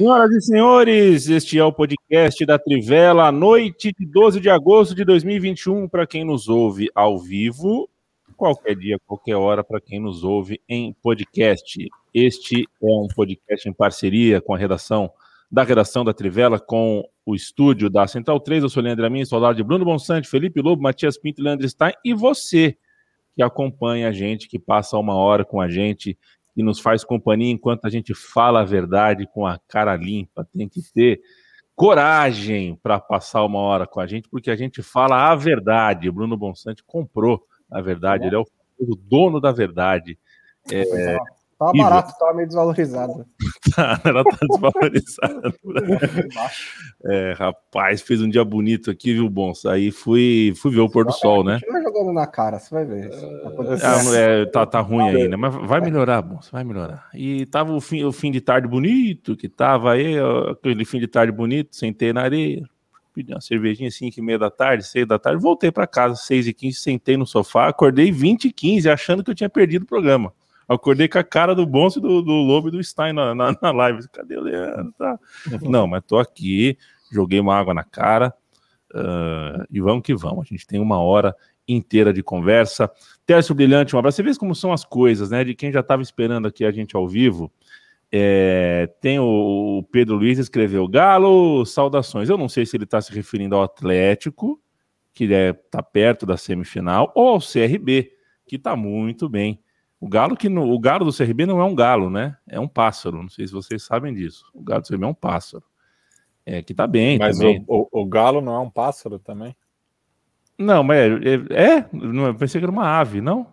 Senhoras e senhores, este é o podcast da Trivela, noite de 12 de agosto de 2021, para quem nos ouve ao vivo, qualquer dia, qualquer hora, para quem nos ouve em podcast. Este é um podcast em parceria com a redação da redação da Trivela, com o estúdio da Central 3. Eu sou Leandro Amin, sou de Bruno Bonsante, Felipe Lobo, Matias Pinto Leandro Stein, e você que acompanha a gente, que passa uma hora com a gente que nos faz companhia enquanto a gente fala a verdade com a cara limpa. Tem que ter coragem para passar uma hora com a gente, porque a gente fala a verdade. O Bruno Bonsante comprou a verdade, ele é o dono da verdade. É, Tava barato, tava meio desvalorizado. Tá, ela tá desvalorizada. é, rapaz, fez um dia bonito aqui, viu, Bons? Aí fui, fui ver o pôr do sol, né? Continua jogando na cara, você vai ver. Ah, é, tá, tá ruim aí, né? Mas vai melhorar, Bons, vai melhorar. E tava o fim, o fim de tarde bonito, que tava aí, aquele fim de tarde bonito, sentei na areia, pedi uma cervejinha 5 e meia da tarde, 6 da tarde, voltei para casa, 6 e 15, sentei no sofá, acordei 20 e 15, achando que eu tinha perdido o programa. Acordei com a cara do Bonso, do, do Lobo e do Stein na, na, na live. Cadê o Leandro? Tá. Não, mas tô aqui, joguei uma água na cara uh, e vamos que vamos. A gente tem uma hora inteira de conversa. Tércio Brilhante, um abraço. Você vê como são as coisas, né? De quem já estava esperando aqui a gente ao vivo. É, tem o, o, Pedro Luiz escreveu Galo, saudações. Eu não sei se ele está se referindo ao Atlético, que está é, tá perto da semifinal, ou ao CRB, que está muito bem. O galo que no, o galo do CRB não é um galo, né? É um pássaro. Não sei se vocês sabem disso. O galo do CRB é um pássaro. É que tá bem. Mas também. O, o, o, galo não é um pássaro também? Não, mas é, é não, eu pensei que era uma ave, não?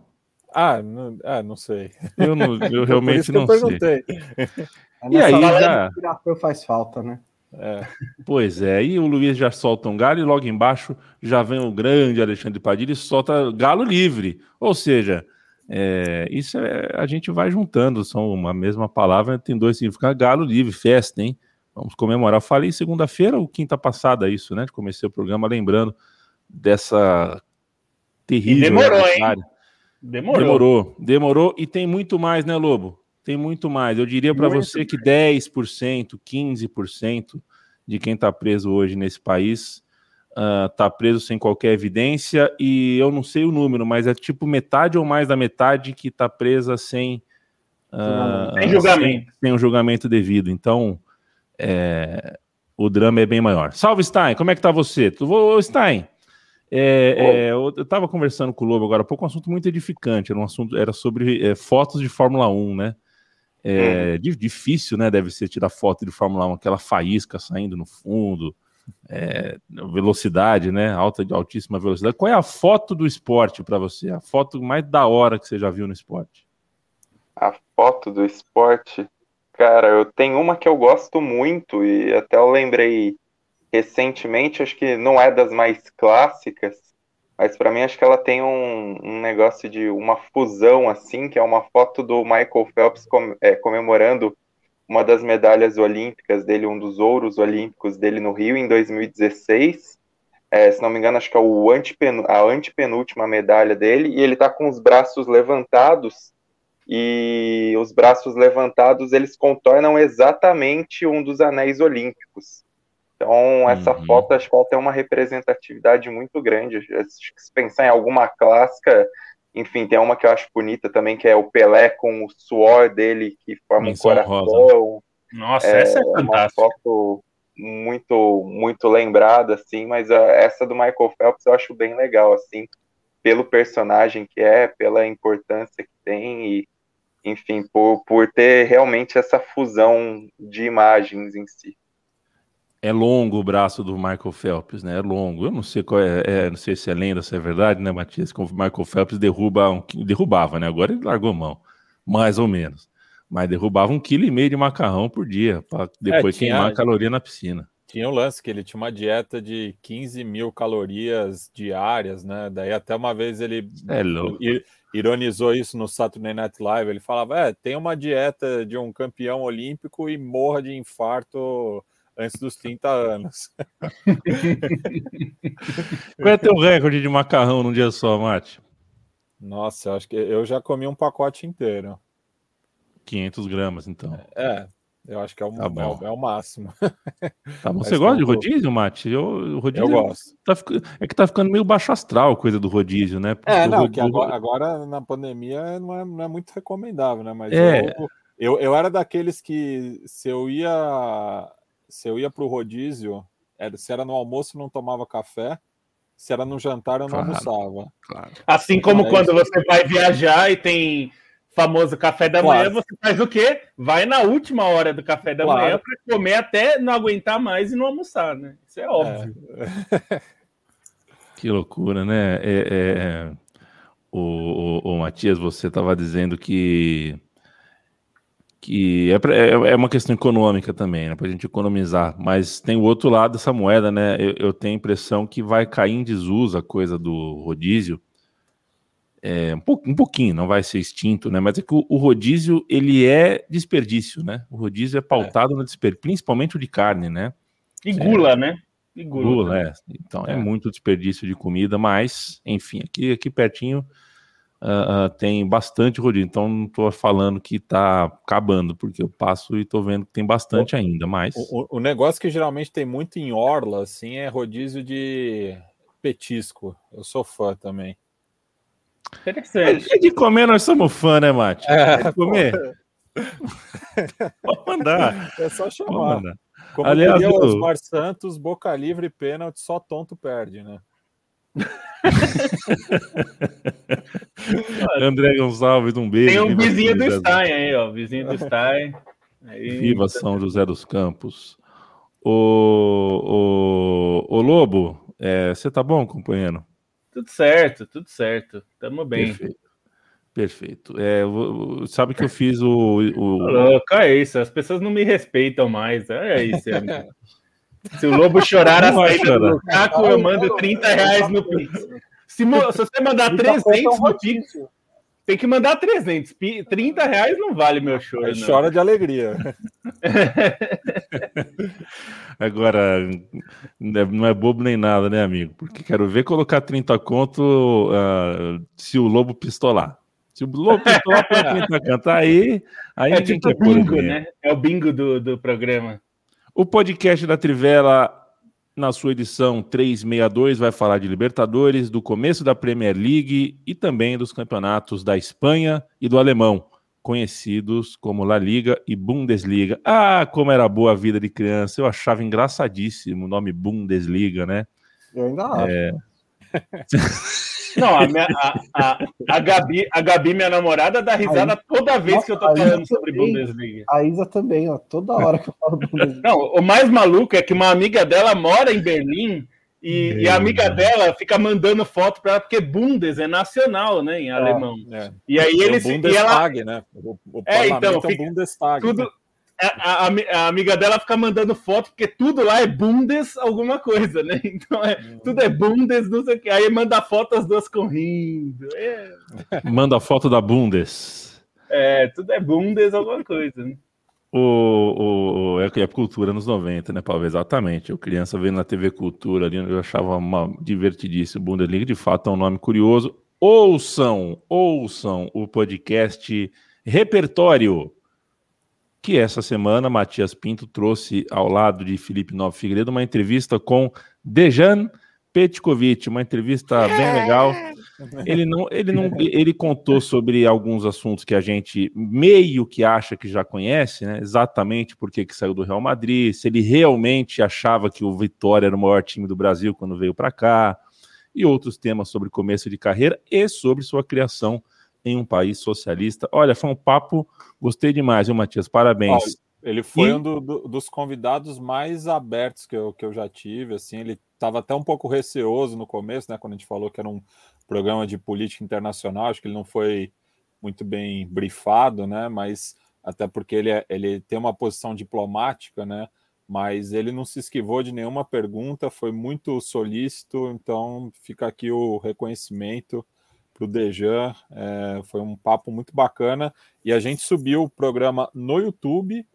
Ah, não, ah, não sei. Eu, não, eu realmente não eu sei. E aí já faz falta, né? É. Pois é, e o Luiz já solta um galo e logo embaixo já vem o grande Alexandre Padilha e solta galo livre. Ou seja, é, isso é, a gente vai juntando, são uma mesma palavra, tem dois significados. Galo livre, festa, hein? Vamos comemorar. Eu falei segunda-feira ou quinta passada isso, né? Comecei o programa lembrando dessa terrível. E demorou, hein? Demorou. Demorou, demorou. E tem muito mais, né, Lobo? Tem muito mais. Eu diria para você que 10%, 15% de quem está preso hoje nesse país está ah, uh, preso sem qualquer evidência e eu não sei o número, mas é tipo metade ou mais da metade que está presa sem, uh, sem julgamento. Sem, sem um julgamento devido. Então, é, o drama é bem maior. Salve, Stein, como é que tá você? Tu, Stein, é, é, eu estava conversando com o Lobo agora há pouco, um assunto muito edificante, era um assunto, era sobre é, fotos de Fórmula 1, né? É, uhum. Difícil, né? Deve ser tirar foto de Fórmula 1, aquela faísca saindo no fundo, é, velocidade, né? Alta, altíssima velocidade. Qual é a foto do esporte para você? A foto mais da hora que você já viu no esporte? A foto do esporte, cara, eu tenho uma que eu gosto muito e até eu lembrei recentemente, acho que não é das mais clássicas, mas para mim acho que ela tem um, um, negócio de uma fusão assim, que é uma foto do Michael Phelps com, é, comemorando uma das medalhas olímpicas dele, um dos ouros olímpicos dele no Rio em 2016. É, se não me engano, acho que é o a antepenúltima medalha dele, e ele está com os braços levantados, e os braços levantados eles contornam exatamente um dos anéis olímpicos. Então, essa uhum. foto acho que ela tem uma representatividade muito grande. Se pensar em alguma clássica, enfim, tem uma que eu acho bonita também, que é o Pelé com o suor dele que forma Menção um coração. Rosa. Nossa, é, essa é fantástica. Uma foto muito, muito lembrada, assim, mas a, essa do Michael Phelps eu acho bem legal, assim, pelo personagem que é, pela importância que tem e, enfim, por, por ter realmente essa fusão de imagens em si é longo o braço do Michael Phelps, né? É longo. Eu não sei qual é, é, não sei se é lenda, se é verdade, né, Matias? Como o Michael Phelps derruba um, derrubava, né? Agora ele largou mão, mais ou menos. Mas derrubava um quilo e meio de macarrão por dia, para depois é, tinha, queimar a caloria na piscina. Tinha o um lance que ele tinha uma dieta de 15 mil calorias diárias, né? Daí até uma vez ele é ironizou isso no Saturday Night Live. Ele falava: é, tem uma dieta de um campeão olímpico e morra de infarto antes dos 30 anos. Qual é teu recorde de macarrão num dia só, Mate? Nossa, acho que eu já comi um pacote inteiro. 500 gramas, então. É, Eu acho que é o, tá é, é o máximo. Tá bom. Você gosta de rodízio, Mate? Eu, rodízio eu gosto. Tá, é que tá ficando meio baixo astral coisa do rodízio, né? Porque é, não, rodízio... que agora, agora, na pandemia não é, não é muito recomendável, né? Mas é. eu, eu, eu era daqueles que se eu ia se eu ia pro rodízio, era, se era no almoço não tomava café, se era no jantar eu não claro, almoçava. Claro. Assim como é quando você vai viajar e tem famoso café da claro. manhã, você faz o quê? Vai na última hora do café da claro. manhã para comer até não aguentar mais e não almoçar, né? Isso é óbvio. É. que loucura, né? É, é, é... O, o, o, Matias, você estava dizendo que que é, é, é, uma questão econômica também, né? Para a gente economizar, mas tem o outro lado dessa moeda, né? Eu, eu tenho a impressão que vai cair em desuso a coisa do rodízio é, um, pouco, um pouquinho, não vai ser extinto, né? Mas é que o, o, rodízio ele é desperdício, né? O rodízio é pautado é. no desperdício, principalmente o de carne, né? E gula, é, né? E gula, gula é. Então é. é. muito desperdício de comida, mas enfim, aqui, aqui pertinho uh, uh, tem bastante rodízio. Então não estou falando que está acabando, porque eu passo e estou vendo que tem bastante o, ainda. Mas o, o negócio que geralmente tem muito em orla, assim, é rodízio de petisco. Eu sou fã também. Interessante. É de comer, nós somos fã, né, Mate? É, de comer. Pode mandar. É só chamar. Como Aliás, diria o Osmar Santos, boca livre, pênalti, só tonto perde, né? André Gonçalves, um beijo. Tem um vizinho do Stein aí, ó. Vizinho do Stein. Aí... Viva São José dos Campos. O, o, o Lobo, é, você tá bom, companheiro? Tudo certo, tudo certo. Tamo bem. Perfeito. Perfeito. É, sabe que eu fiz o. o... Louco, é isso. As pessoas não me respeitam mais. É isso. Se o Lobo chorar a saída do Lukaku, eu mando 30 reais no Pix. Se, se você mandar 300 no Pix, tem que mandar 300. 30 reais não vale meu choro. Chora de alegria. Agora, não é bobo nem nada, né, amigo? Porque quero ver colocar 30 conto uh, se o Lobo pistolar. Se o Lobo pistolar para 30 cantar, aí, aí é tipo bingo, né? É o bingo do, do programa. O podcast da Trivela na sua edição 362, vai falar de Libertadores, do começo da Premier League e também dos campeonatos da Espanha e do Alemão, conhecidos como La Liga e Bundesliga. Ah, como era boa a vida de criança! Eu achava engraçadíssimo o nome Bundesliga, né? Eu ainda acho. É... Não, a, minha, a, a, a, Gabi, a Gabi, minha namorada, dá risada Isa, toda vez nossa, que eu tô falando sobre também, Bundesliga. A Isa também, ó, toda hora que eu falo Bundesliga. Não, o mais maluco é que uma amiga dela mora em Berlim e, e a amiga dela fica mandando foto para ela, porque Bundes é nacional, né, em é, alemão. É. E aí eles... Bundestag, e ela... né? O, o é, então, fica, é Bundestag. Tudo, né? A, a, a, amiga dela fica mandando foto, porque tudo lá é Bundes alguma coisa, né? Então é, hum. tudo é Bundes, não sei o que. Aí manda foto as duas correndo. É. Manda foto da Bundes. É, tudo é Bundes alguma coisa, né? O, o, o, é, é cultura nos 90, né, Paulo? Exatamente. Eu, criança, vendo na TV Cultura ali, eu achava uma, divertidíssimo. Bundesliga, de fato, é um nome curioso. Ouçam, ouçam o podcast Repertório que essa semana Matias Pinto trouxe ao lado de Felipe Novo Figueiredo uma entrevista com Dejan Petkovic, uma entrevista bem legal. Ele não, ele não, ele contou sobre alguns assuntos que a gente meio que acha que já conhece, né? Exatamente por que saiu do Real Madrid, se ele realmente achava que o Vitória era o maior time do Brasil quando veio para cá, e outros temas sobre começo de carreira e sobre sua criação em um país socialista. Olha, foi um papo, gostei demais, viu, Matias? Parabéns. ele foi e... um do, do, dos convidados mais abertos que eu, que eu já tive, assim, ele estava até um pouco receoso no começo, né, quando a gente falou que era um programa de política internacional, acho que ele não foi muito bem brifado, né, mas até porque ele, é, ele tem uma posição diplomática, né, mas ele não se esquivou de nenhuma pergunta, foi muito solícito, então fica aqui o reconhecimento para o Dejan. É, foi um papo muito bacana. E a gente subiu o programa no YouTube,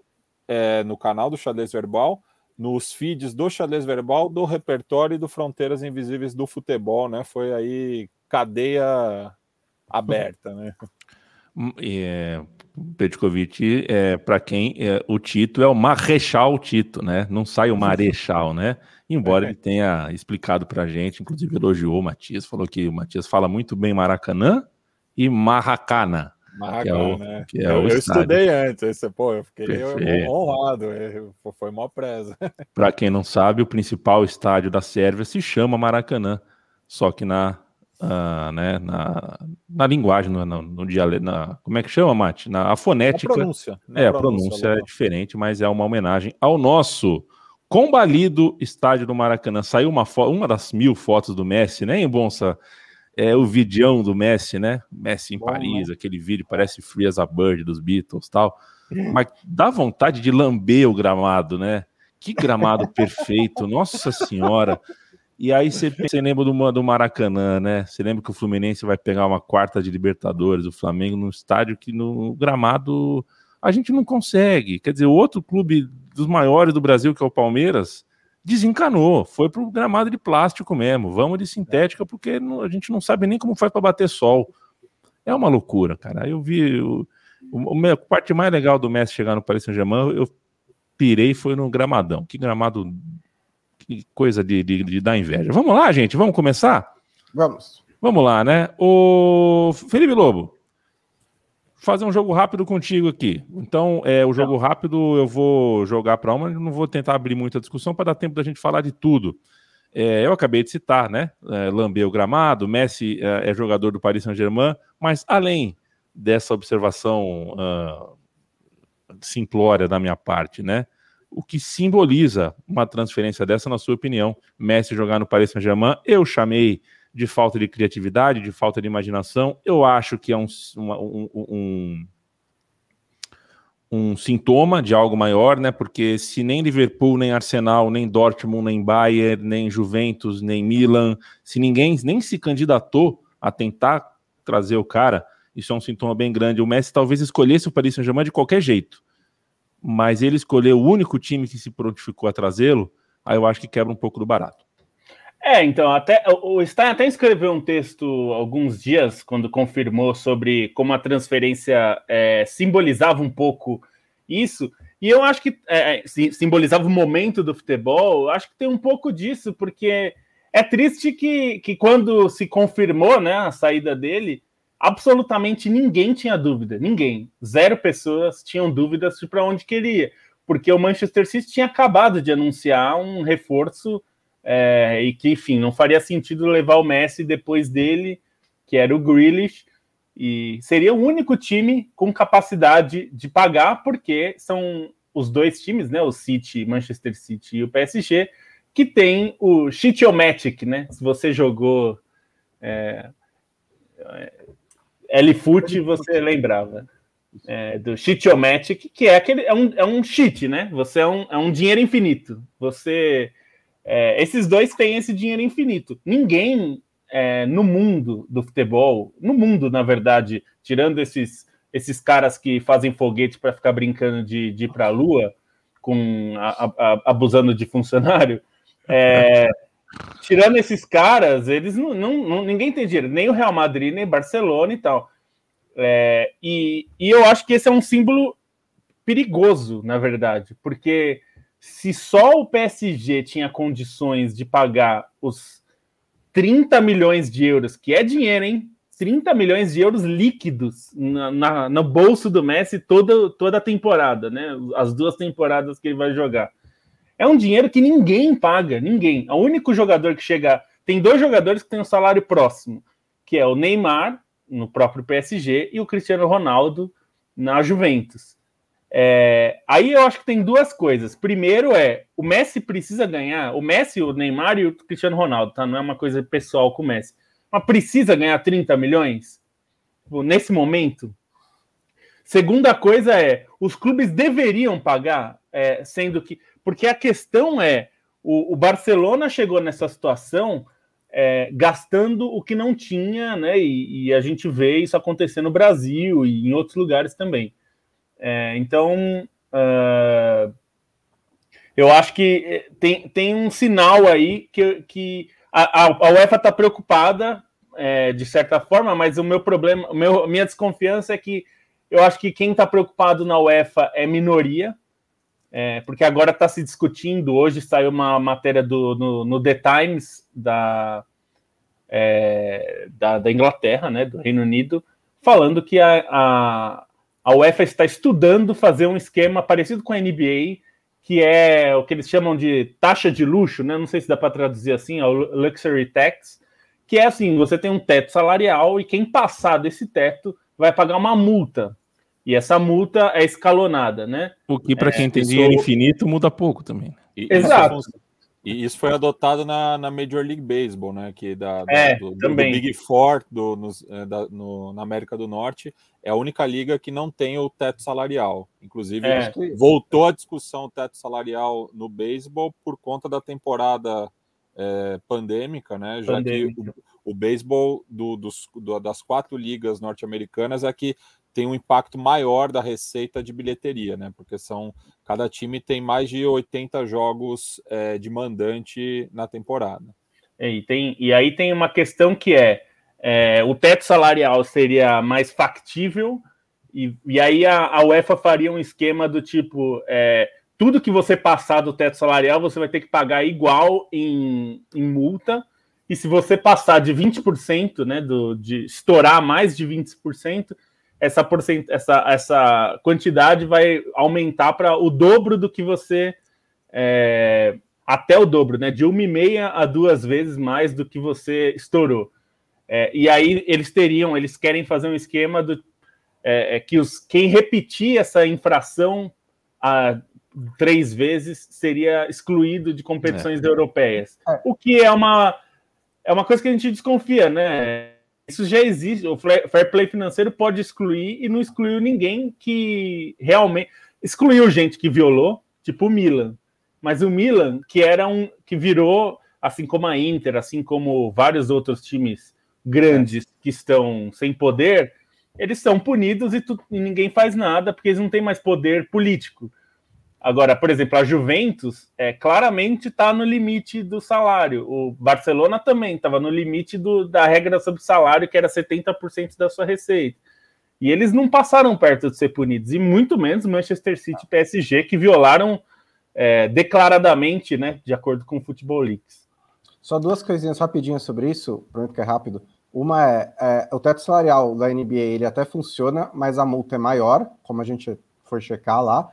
é, no canal do Xadrez Verbal, nos feeds do Xadrez Verbal, do repertório e do Fronteiras Invisíveis do Futebol, né? Foi aí cadeia aberta, né? É, Petkovic, é, para quem é, o Tito é o Marechal Tito, né? Não sai o Marechal, né? Embora é. ele tenha explicado para a gente, inclusive elogiou o Matias, falou que o Matias fala muito bem Maracanã e Marracana. Marracana, é o, né? é eu, eu estudei antes, esse, pô, eu fiquei Perfeito. honrado, é, foi mó presa. para quem não sabe, o principal estádio da Sérvia se chama Maracanã, só que na uh, né, na, na linguagem, no, no, no dialeto, na, como é que chama, Mate? Na a fonética. A pronúncia. É, a pronúncia, é diferente, mas é uma homenagem ao nosso combalido estádio do Maracanã. Saiu uma, uma das mil fotos do Messi, né, em Bonsa? É o vidião do Messi, né? Messi em Bom, Paris, né? aquele vídeo parece Free as a Bird dos Beatles tal. Mas dá vontade de lamber o gramado, né? Que gramado perfeito, nossa senhora. E aí você, lembra do, do Maracanã, né? Você lembra que o Fluminense vai pegar uma quarta de Libertadores, o Flamengo, num estádio que no gramado a gente não consegue. Quer dizer, o outro clube dos maiores do Brasil, que é o Palmeiras, desencanou, foi pro gramado de plástico mesmo. Vamos de sintética, porque a gente não sabe nem como faz para bater sol. É uma loucura, cara. Eu vi. O, o, a parte mais legal do Messi chegar no Paris Saint-Germain, eu pirei foi no gramadão. Que gramado que coisa de, de, de, dar inveja. Vamos lá, gente, vamos começar? Vamos. Vamos lá, né? O Felipe Lobo, fazer um jogo rápido contigo aqui. Então, é, o jogo rápido eu vou jogar para uma, não vou tentar abrir muita discussão para dar tempo da gente falar de tudo. É, eu acabei de citar, né? É, Lambeu gramado, Messi é, é, jogador do Paris Saint-Germain, mas além dessa observação uh, simplória da minha parte, né? O que simboliza uma transferência dessa, na sua opinião? Messi jogar no Paris Saint-Germain, eu chamei de falta de criatividade, de falta de imaginação. Eu acho que é um, um, um, um, sintoma de algo maior, né? Porque se nem Liverpool, nem Arsenal, nem Dortmund, nem Bayern, nem Juventus, nem Milan, se ninguém nem se candidatou a tentar trazer o cara, isso é um sintoma bem grande. O Messi talvez escolhesse o Paris Saint-Germain de qualquer jeito mas ele escolheu o único time que se prontificou a trazê-lo, aí eu acho que quebra um pouco do barato. É, então, até o Stein até escreveu um texto alguns dias, quando confirmou sobre como a transferência é, simbolizava um pouco isso, e eu acho que é, é simbolizava o momento do futebol, acho que tem um pouco disso, porque é triste que, que quando se confirmou né, a saída dele, absolutamente ninguém tinha dúvida, ninguém. Zero pessoas tinham dúvidas de para onde queria, porque o Manchester City tinha acabado de anunciar um reforço é, e que, enfim, não faria sentido levar o Messi depois dele, que era o Grealish, e seria o único time com capacidade de pagar, porque são os dois times, né, o City, Manchester City e o PSG, que tem o Shitiomatic, né? Se você jogou é, L-Foot você lembrava. É, do Cheatiomatic, que é aquele é um, é um cheat, né? Você é um, é um dinheiro infinito. Você é, esses dois têm esse dinheiro infinito. Ninguém é, no mundo do futebol, no mundo, na verdade, tirando esses, esses caras que fazem foguete para ficar brincando de, de ir para a Lua, com a, a, abusando de funcionário, é, tirando esses caras, eles não, não, não, ninguém tem dinheiro, nem o Real Madrid, nem Barcelona e tal. É, e, e eu acho que esse é um símbolo perigoso, na verdade, porque se só o PSG tinha condições de pagar os 30 milhões de euros, que é dinheiro, hein? 30 milhões de euros líquidos na, na, no bolso do Messi toda, toda a temporada, né? As duas temporadas que ele vai jogar. É um dinheiro que ninguém paga, ninguém. O único jogador que chega. Tem dois jogadores que têm um salário próximo, que é o Neymar, no próprio PSG, e o Cristiano Ronaldo na Juventus. É, aí eu acho que tem duas coisas. Primeiro é o Messi precisa ganhar, o Messi, o Neymar e o Cristiano Ronaldo, tá? Não é uma coisa pessoal com o Messi. Mas precisa ganhar 30 milhões tipo, nesse momento. Segunda coisa é, os clubes deveriam pagar, é, sendo que porque a questão é: o, o Barcelona chegou nessa situação é, gastando o que não tinha, né? E, e, a gente vê isso acontecer no Brasil e em outros lugares também. É, então, uh, eu acho que é, tem, tem um sinal aí que, que a, a UEFA está preocupada é, de certa forma, mas o meu problema, meu, minha desconfiança é que eu acho que quem está preocupado na UEFA é minoria, é, porque agora está se discutindo. Hoje saiu uma matéria do, no, no The Times da, é, da, da, Inglaterra, né, do Reino Unido, falando que a, a, a UEFA está estudando fazer um esquema parecido com a NBA, que é o que eles chamam de taxa de luxo, né? Não sei se dá para traduzir assim, é o luxury tax, que é assim: você tem um teto salarial e quem passar desse teto vai pagar uma multa. E essa multa é escalonada, né? O que, para é, quem tem dinheiro infinito, muda pouco também. Né? E, Exato. E isso foi adotado na, na Major League Baseball, né? Que da, é, do, também. do Big Four do, nos, é, da, no, na América do Norte é a única liga que não tem o teto salarial. Inclusive, é. voltou a discussão o teto salarial no beisebol por conta da temporada é, pandêmica, né? Já pandêmica. que o, o beisebol do, dos, do, das quatro ligas norte-americanas é que tem um impacto maior da receita de bilheteria, né? Porque são cada time tem mais de 80 jogos é, de mandante na temporada. É, e, tem, e aí tem uma questão que é, é o teto salarial seria mais factível, e, e aí a, a UEFA faria um esquema do tipo é, tudo que você passar do teto salarial você vai ter que pagar igual em, em multa. E se você passar de 20%, né, do, de estourar mais de 20%, essa, porcent... essa, essa quantidade vai aumentar para o dobro do que você. É... até o dobro, né? De uma e meia a duas vezes mais do que você estourou. É, e aí eles teriam, eles querem fazer um esquema do é, é que os, quem repetir essa infração a três vezes seria excluído de competições é. europeias. É. O que é uma, é uma coisa que a gente desconfia, né? Isso já existe. O fair play financeiro pode excluir e não excluiu ninguém que realmente excluiu gente que violou, tipo o Milan. Mas o Milan, que era um que virou, assim como a Inter, assim como vários outros times grandes que estão sem poder, eles são punidos e, tu, e ninguém faz nada porque eles não têm mais poder político. Agora, por exemplo, a Juventus é, claramente está no limite do salário. O Barcelona também estava no limite do, da regra sobre salário, que era 70% da sua receita. E eles não passaram perto de ser punidos, e muito menos Manchester City e PSG, que violaram é, declaradamente, né, de acordo com o Futebol Leaks. Só duas coisinhas rapidinhas sobre isso, prometo que é rápido. Uma é, é, o teto salarial da NBA ele até funciona, mas a multa é maior, como a gente for checar lá.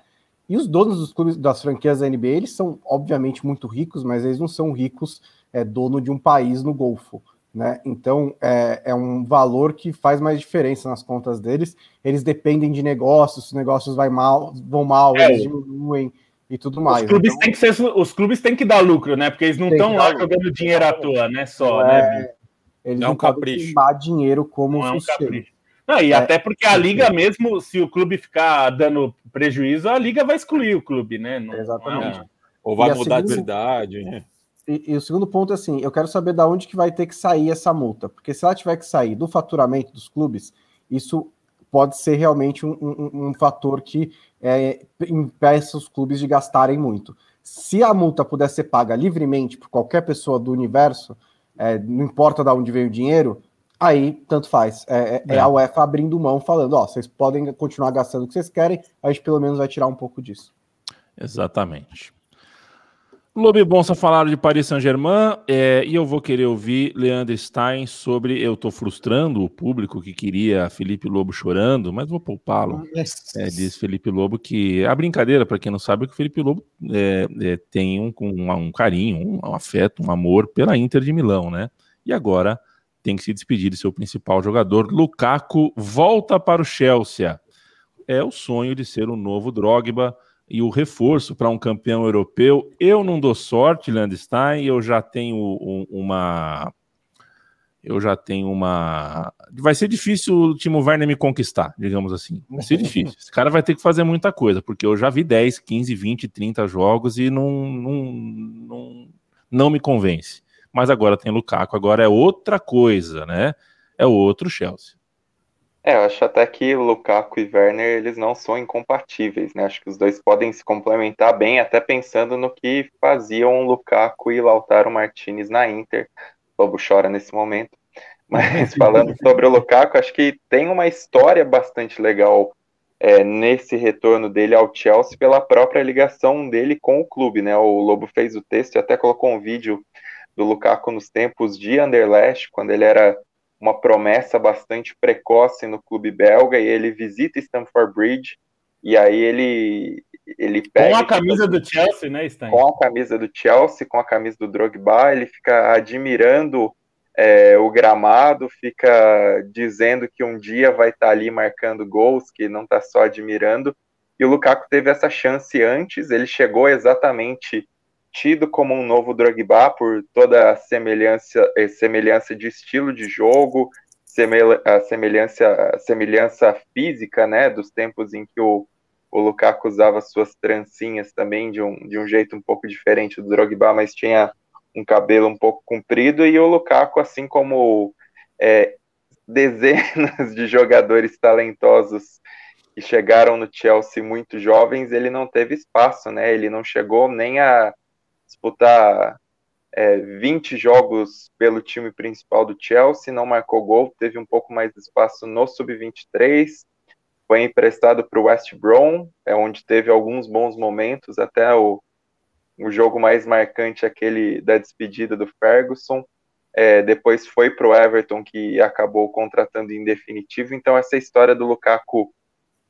E os donos dos clubes das franquias da NBA, eles são obviamente muito ricos, mas eles não são ricos, é dono de um país no Golfo. Né? Então é, é, um valor que faz mais diferença nas contas deles. Eles dependem de negócios, os negócios vai mal, vão mal, é, eles diminuem e tudo mais. Os clubes, então, têm que ser, os clubes têm que dar lucro, né? Porque eles não estão lá jogando dinheiro à toa, né? Só, né? É, eles não, não é capricho. dinheiro como não. É um capricho. Não, e é, até porque a liga mesmo, se o clube ficar dando prejuízo, a liga vai excluir o clube, né? Não, Exatamente. Não é, ou vai mudar segunda, de verdade, né? E, e, o segundo ponto é assim, eu quero saber da onde que vai ter que sair essa multa, porque se ela tiver que sair do faturamento dos clubes, isso pode ser realmente um, um, um fator que é, impeça os clubes de gastarem muito. Se a multa puder ser paga livremente por qualquer pessoa do universo, é, não importa de onde veio o dinheiro, aí tanto faz. É, é, é, é, a UEFA abrindo mão, falando: ó, vocês podem continuar gastando o que vocês querem, a gente pelo menos vai tirar um pouco disso. Exatamente. Lobo Bonsa falaram de Paris Saint-Germain é, e eu vou querer ouvir Leandro Stein sobre. Eu estou frustrando o público que queria Felipe Lobo chorando, mas vou poupá-lo. É, diz Felipe Lobo que a brincadeira, para quem não sabe, é que o Felipe Lobo é, é, tem um, um, um carinho, um, um, afeto, um amor pela Inter de Milão, né? E agora tem que se despedir de seu principal jogador. Lukaku volta para o Chelsea. É o sonho de ser o novo Drogba e o reforço para um campeão europeu. Eu não dou sorte, Landstein, eu já tenho um, uma. Eu já tenho uma. Vai ser difícil o Timo Werner me conquistar, digamos assim. Vai ser difícil. Esse cara vai ter que fazer muita coisa, porque eu já vi 10, 15, 20, 30 jogos e não, não, não, não me convence mas agora tem Lukaku, agora é outra coisa, né? É outro Chelsea. É, eu acho até que Lukaku e Werner, eles não são incompatíveis, né? Acho que os dois podem se complementar bem, até pensando no que faziam Lukaku e Lautaro Martinez na Inter. O Lobo chora nesse momento. Mas falando sobre o Lukaku, acho que tem uma história bastante legal é, nesse retorno dele ao Chelsea pela própria ligação dele com o clube, né? O Lobo fez o texto e até colocou um vídeo do Lukaku nos tempos de Anderlecht, quando ele era uma promessa bastante precoce no clube belga e ele visita Stamford Bridge e aí ele ele pega com a camisa do Chelsea, né, Stein? Com a camisa do Chelsea, com a camisa do Drogba, ele fica admirando é, o gramado, fica dizendo que um dia vai estar tá ali marcando gols, que não está só admirando. E o Lukaku teve essa chance antes, ele chegou exatamente tido como um novo Drogba por toda a semelhança, eh, semelhança de estilo de jogo, a semelhança, semelhança física, né, dos tempos em que o, o Lukaku usava suas trancinhas também de um, de um jeito um pouco diferente do Drogba, mas tinha um cabelo um pouco comprido, e o Lukaku, assim como é, dezenas de jogadores talentosos que chegaram no Chelsea muito jovens, ele não teve espaço, né? Ele não chegou nem a disputar é, 20 jogos pelo time principal do Chelsea, não marcou gol, teve um pouco mais de espaço no Sub-23, foi emprestado para o West Brom, é onde teve alguns bons momentos, até o o jogo mais marcante aquele da despedida do Ferguson. É, depois foi para o Everton, que acabou contratando em definitivo. Então, essa história do Lukaku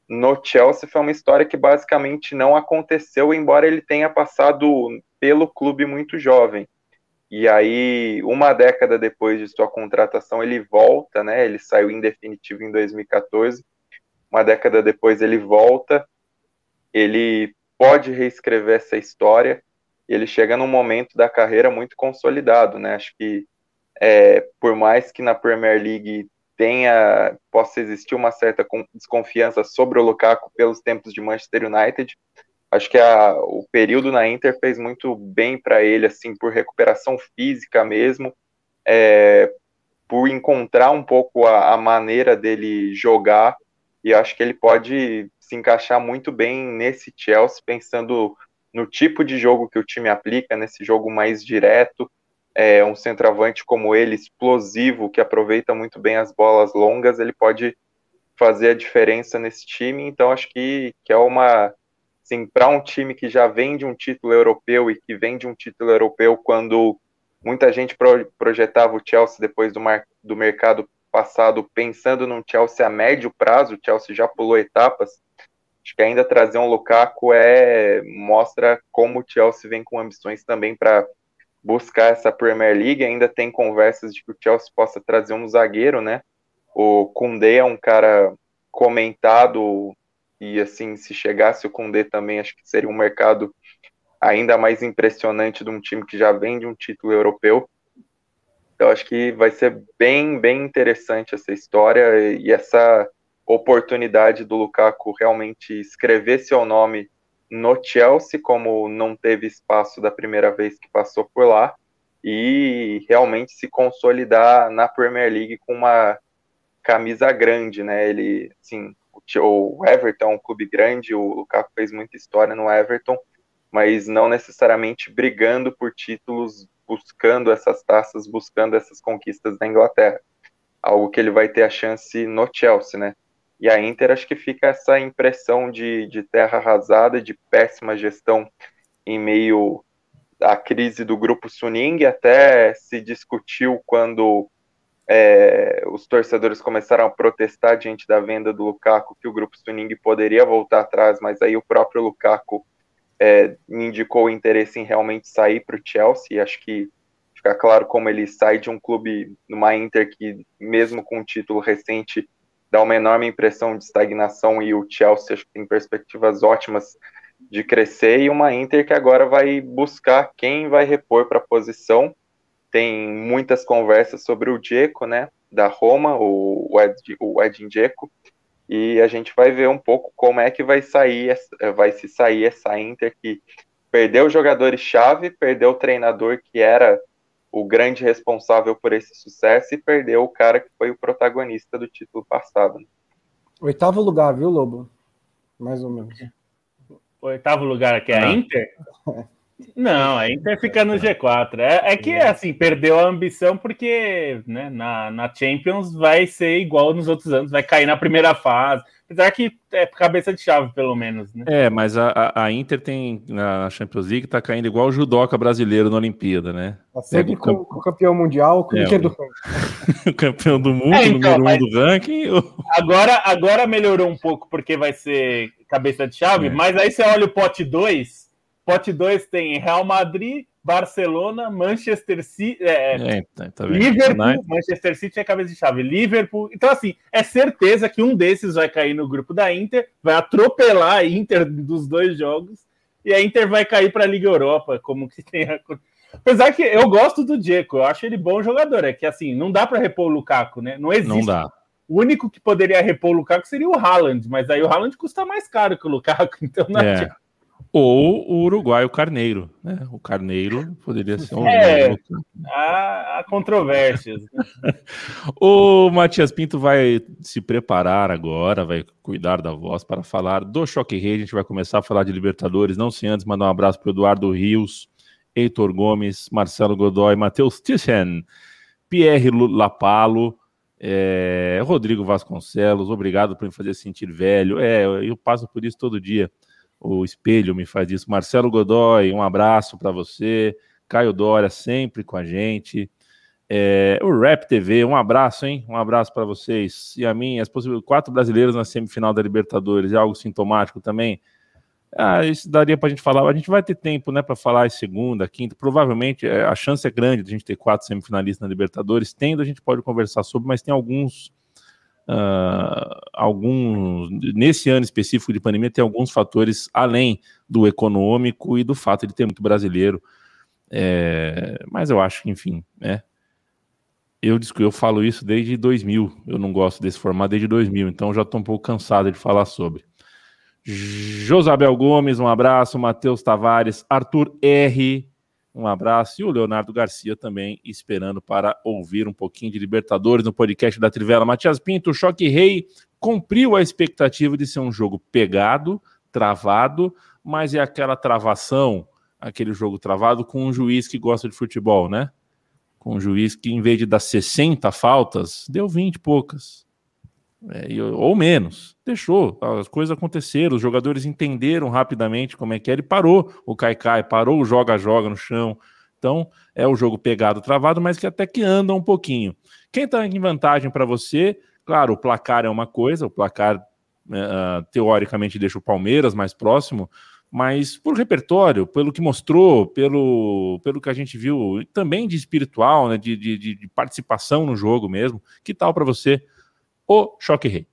no Chelsea foi uma história que basicamente não aconteceu, embora ele tenha passado pelo clube muito jovem. E aí, uma década depois de sua contratação, ele volta, né? Ele saiu em definitivo em 2014. Uma década depois, ele volta. Ele pode reescrever essa história ele chega num momento da carreira muito consolidado, né? Acho que é, por mais que na Premier League tenha possa existir uma certa desconfiança sobre o Lukaku pelos tempos de Manchester United, acho que a, o período na Inter fez muito bem para ele, assim, por recuperação física mesmo, é, por encontrar um pouco a, a maneira dele jogar, e acho que ele pode se encaixar muito bem nesse Chelsea, pensando no tipo de jogo que o time aplica, nesse jogo mais direto, é, um centroavante como ele, explosivo, que aproveita muito bem as bolas longas, ele pode fazer a diferença nesse time. Então, acho que, que é uma. Assim, para um time que já vem de um título europeu e que vem de um título europeu quando muita gente pro, projetava o Chelsea depois do, mar, do mercado passado pensando num Chelsea a médio prazo, o Chelsea já pulou etapas, Acho que ainda trazer um Lukaku é mostra como o Chelsea vem com ambições também para buscar essa Premier League. Ainda tem conversas de que o Chelsea possa trazer um zagueiro, né? O Koundé é um cara comentado e assim, se chegasse o Koundé também, acho que seria um mercado ainda mais impressionante de um time que já vem de um título europeu. Então acho que vai ser bem, bem interessante essa história e essa oportunidade do Lukaku realmente escrever seu nome no Chelsea, como não teve espaço da primeira vez que passou por lá, e realmente se consolidar na Premier League com uma camisa grande, né? Ele, assim, o Everton um clube grande, o Lukaku fez muita história no Everton, mas não necessariamente brigando por títulos, buscando essas taças, buscando essas conquistas na Inglaterra. Algo que ele vai ter a chance no Chelsea, né? E a Inter acho que fica essa impressão de, de terra arrasada, de péssima gestão em meio à crise do grupo Suning, até se discutiu quando é, os torcedores começaram a protestar diante da venda do Lukaku que o grupo Suning poderia voltar atrás, mas aí o próprio Lukaku é, indicou interesse em realmente sair para o Chelsea. Acho que fica claro como ele sai de um clube, numa Inter que, mesmo com um título recente, dá uma enorme impressão de estagnação e o Chelsea acho que tem perspectivas ótimas de crescer e uma Inter que agora vai buscar quem vai repor para a posição. Tem muitas conversas sobre o Dzeko, né, da Roma, o, Ed, o Edin Dzeko, e a gente vai ver um pouco como é que vai sair, vai se sair essa Inter que perdeu jogadores chave, perdeu o treinador que era o grande responsável por esse sucesso e perdeu o cara que foi o protagonista do título passado. Oitavo lugar, viu, Lobo? Mais ou menos. O oitavo lugar aqui é a. Inter? Não, a Inter fica no G4. É, é que, assim, perdeu a ambição porque né, na, na Champions vai ser igual nos outros anos, vai cair na primeira fase. Apesar que é cabeça de chave, pelo menos. Né? É, mas a, a Inter tem na Champions League tá caindo igual o judoca brasileiro na Olimpíada, né? Tá sempre com, o, com o campeão mundial, com é, o do o campeão do mundo, é, então, número um do ranking. Agora, agora melhorou um pouco porque vai ser cabeça de chave, é. mas aí você olha o pote 2, pote 2 tem Real Madrid, Barcelona, Manchester City, é, é, é tá, tá Liverpool, Manchester City é cabeça de chave, Liverpool. Então, assim, é certeza que um desses vai cair no grupo da Inter, vai atropelar a Inter dos dois jogos, e a Inter vai cair para a Liga Europa, como que tem a... Apesar que eu gosto do Diego, eu acho ele bom jogador, é que assim, não dá para repor o Lukaku, né? Não existe. Não dá. O único que poderia repor o Lukaku seria o Haaland, mas aí o Haaland custa mais caro que o Lukaku, então não é. Ou o uruguaio Carneiro, né? O Carneiro poderia ser um. É, há, há controvérsias. o Matias Pinto vai se preparar agora, vai cuidar da voz para falar do Choque Rei. A gente vai começar a falar de Libertadores, não sem antes mandar um abraço para o Eduardo Rios, Heitor Gomes, Marcelo Godoy, Matheus Thyssen, Pierre Lapalo. É, Rodrigo Vasconcelos, obrigado por me fazer sentir velho. É, eu passo por isso todo dia o espelho me faz isso. Marcelo Godoy, um abraço para você. Caio Dória, sempre com a gente. É, o Rap TV, um abraço, hein? Um abraço para vocês. E a mim, as possibilidades, quatro brasileiros na semifinal da Libertadores, é algo sintomático também. Ah, isso daria para a gente falar. A gente vai ter tempo, né, para falar segunda, quinta. Provavelmente é, a chance é grande de a gente ter quatro semifinalistas na Libertadores. Tendo, a gente pode conversar sobre, mas tem alguns uh, alguns nesse ano específico de pandemia tem alguns fatores além do econômico e do fato de ter muito brasileiro. É, mas eu acho que, enfim, né? Eu, eu falo isso desde 2000. Eu não gosto desse formato desde 2000, então já estou um pouco cansado de falar sobre. Josabel Gomes, um abraço. Matheus Tavares, Arthur R. Um abraço. E o Leonardo Garcia também esperando para ouvir um pouquinho de Libertadores no podcast da Trivela. Matias Pinto, o Choque Rei cumpriu a expectativa de ser um jogo pegado, travado, mas é aquela travação, aquele jogo travado com um juiz que gosta de futebol, né? Com um juiz que, em vez de dar 60 faltas, deu 20 e poucas. É, ou menos. Deixou, as coisas aconteceram, os jogadores entenderam rapidamente como é que era e parou o Caicai, parou o joga-joga no chão. Então, é o jogo pegado, travado, mas que até que anda um pouquinho. Quem está em vantagem para você, claro, o placar é uma coisa, o placar uh, teoricamente deixa o Palmeiras mais próximo, mas por repertório, pelo que mostrou, pelo, pelo que a gente viu, também de espiritual, né, de, de, de participação no jogo mesmo, que tal para você? O choque rei.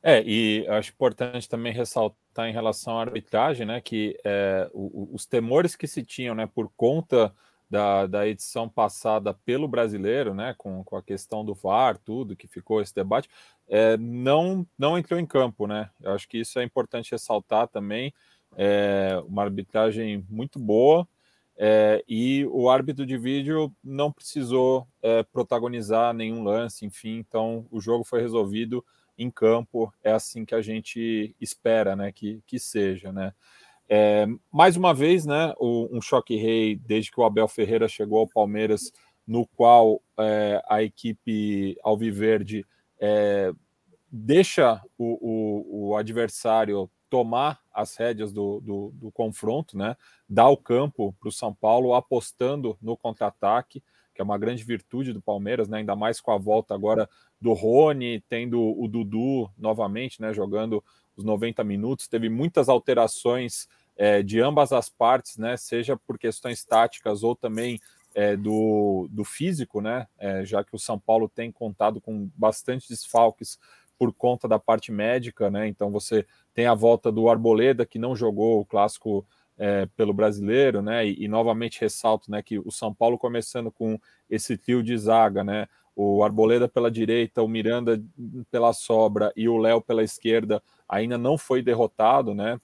É, e acho importante também ressaltar em relação à arbitragem, né, que é, os temores que se tinham, né, por conta da, da edição passada pelo brasileiro, né, com, com a questão do VAR, tudo que ficou esse debate, é, não, não entrou em campo, né? Eu acho que isso é importante ressaltar também. É uma arbitragem muito boa, é, e o árbitro de vídeo não precisou é, protagonizar nenhum lance, enfim, então o jogo foi resolvido em campo, é assim que a gente espera né, que, que seja. Né? É, mais uma vez, né, um choque rei desde que o Abel Ferreira chegou ao Palmeiras, no qual é, a equipe Alviverde é, deixa o, o, o adversário tomar as rédeas do, do, do confronto, né? Dar o campo para o São Paulo, apostando no contra-ataque, que é uma grande virtude do Palmeiras, né? Ainda mais com a volta agora do Rony, tendo o Dudu novamente, né? Jogando os 90 minutos, teve muitas alterações é, de ambas as partes, né? Seja por questões táticas ou também é, do, do físico, né? É, já que o São Paulo tem contado com bastante desfalques por conta da parte médica, né? Então você tem a volta do Arboleda, que não jogou o clássico é, pelo brasileiro, né? E, e, novamente ressalto né, que o São Paulo começando com esse trio de zaga, né? O Arboleda pela direita, o Miranda pela sobra e o Léo pela esquerda ainda não foi derrotado, né?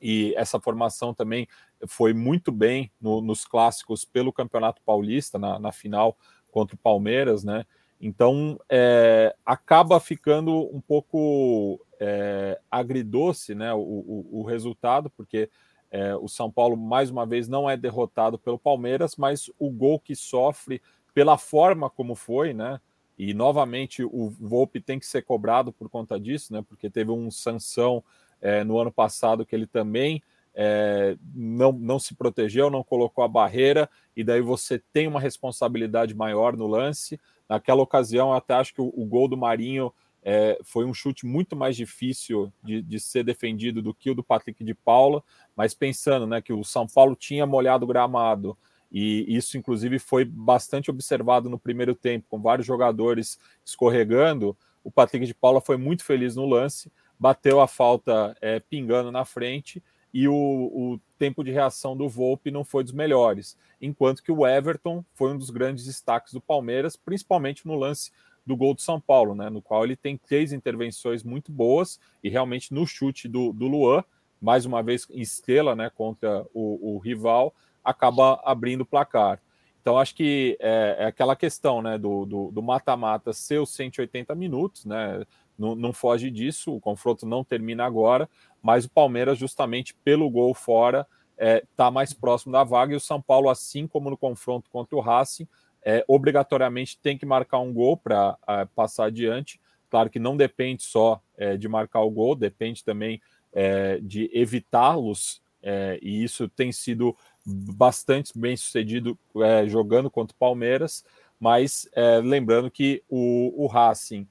E essa formação também foi muito bem no, nos clássicos pelo Campeonato Paulista, na, na final contra o Palmeiras, né? Então, é, acaba ficando um pouco é, agridoce né, o, o, o, resultado, porque É, o São Paulo, mais uma vez, não é derrotado pelo Palmeiras, mas o gol que sofre pela forma como foi, né? E novamente o Volpe tem que ser cobrado por conta disso, né? Porque teve um sanção é, no ano passado que ele também é, não, não se protegeu, não colocou a barreira, e daí você tem uma responsabilidade maior no lance. Naquela ocasião, eu até acho que o, o gol do Marinho é, foi um chute muito mais difícil de, de, ser defendido do que o do Patrick de Paula, mas pensando né, que o São Paulo tinha molhado o gramado, e isso, inclusive, foi bastante observado no primeiro tempo, com vários jogadores escorregando. O Patrick de Paula foi muito feliz no lance, bateu a falta é, pingando na frente e o, o, tempo de reação do Volpe não foi dos melhores, enquanto que o Everton foi um dos grandes destaques do Palmeiras, principalmente no lance do gol do São Paulo, né, no qual ele tem três intervenções muito boas e realmente no chute do, do Luan, mais uma vez estrela né, contra o, o rival, acaba abrindo o placar. Então, acho que é, é aquela questão né, do mata-mata ser os 180 minutos, né? Não, não, foge disso, o confronto não termina agora, mas o Palmeiras, justamente pelo gol fora, está é, tá mais próximo da vaga, e o São Paulo, assim como no confronto contra o Racing, é, obrigatoriamente tem que marcar um gol para é, passar adiante. Claro que não depende só é, de marcar o gol, depende também é, de evitá-los, é, e isso tem sido bastante bem sucedido jogando contra o Palmeiras, mas lembrando que o, o Racing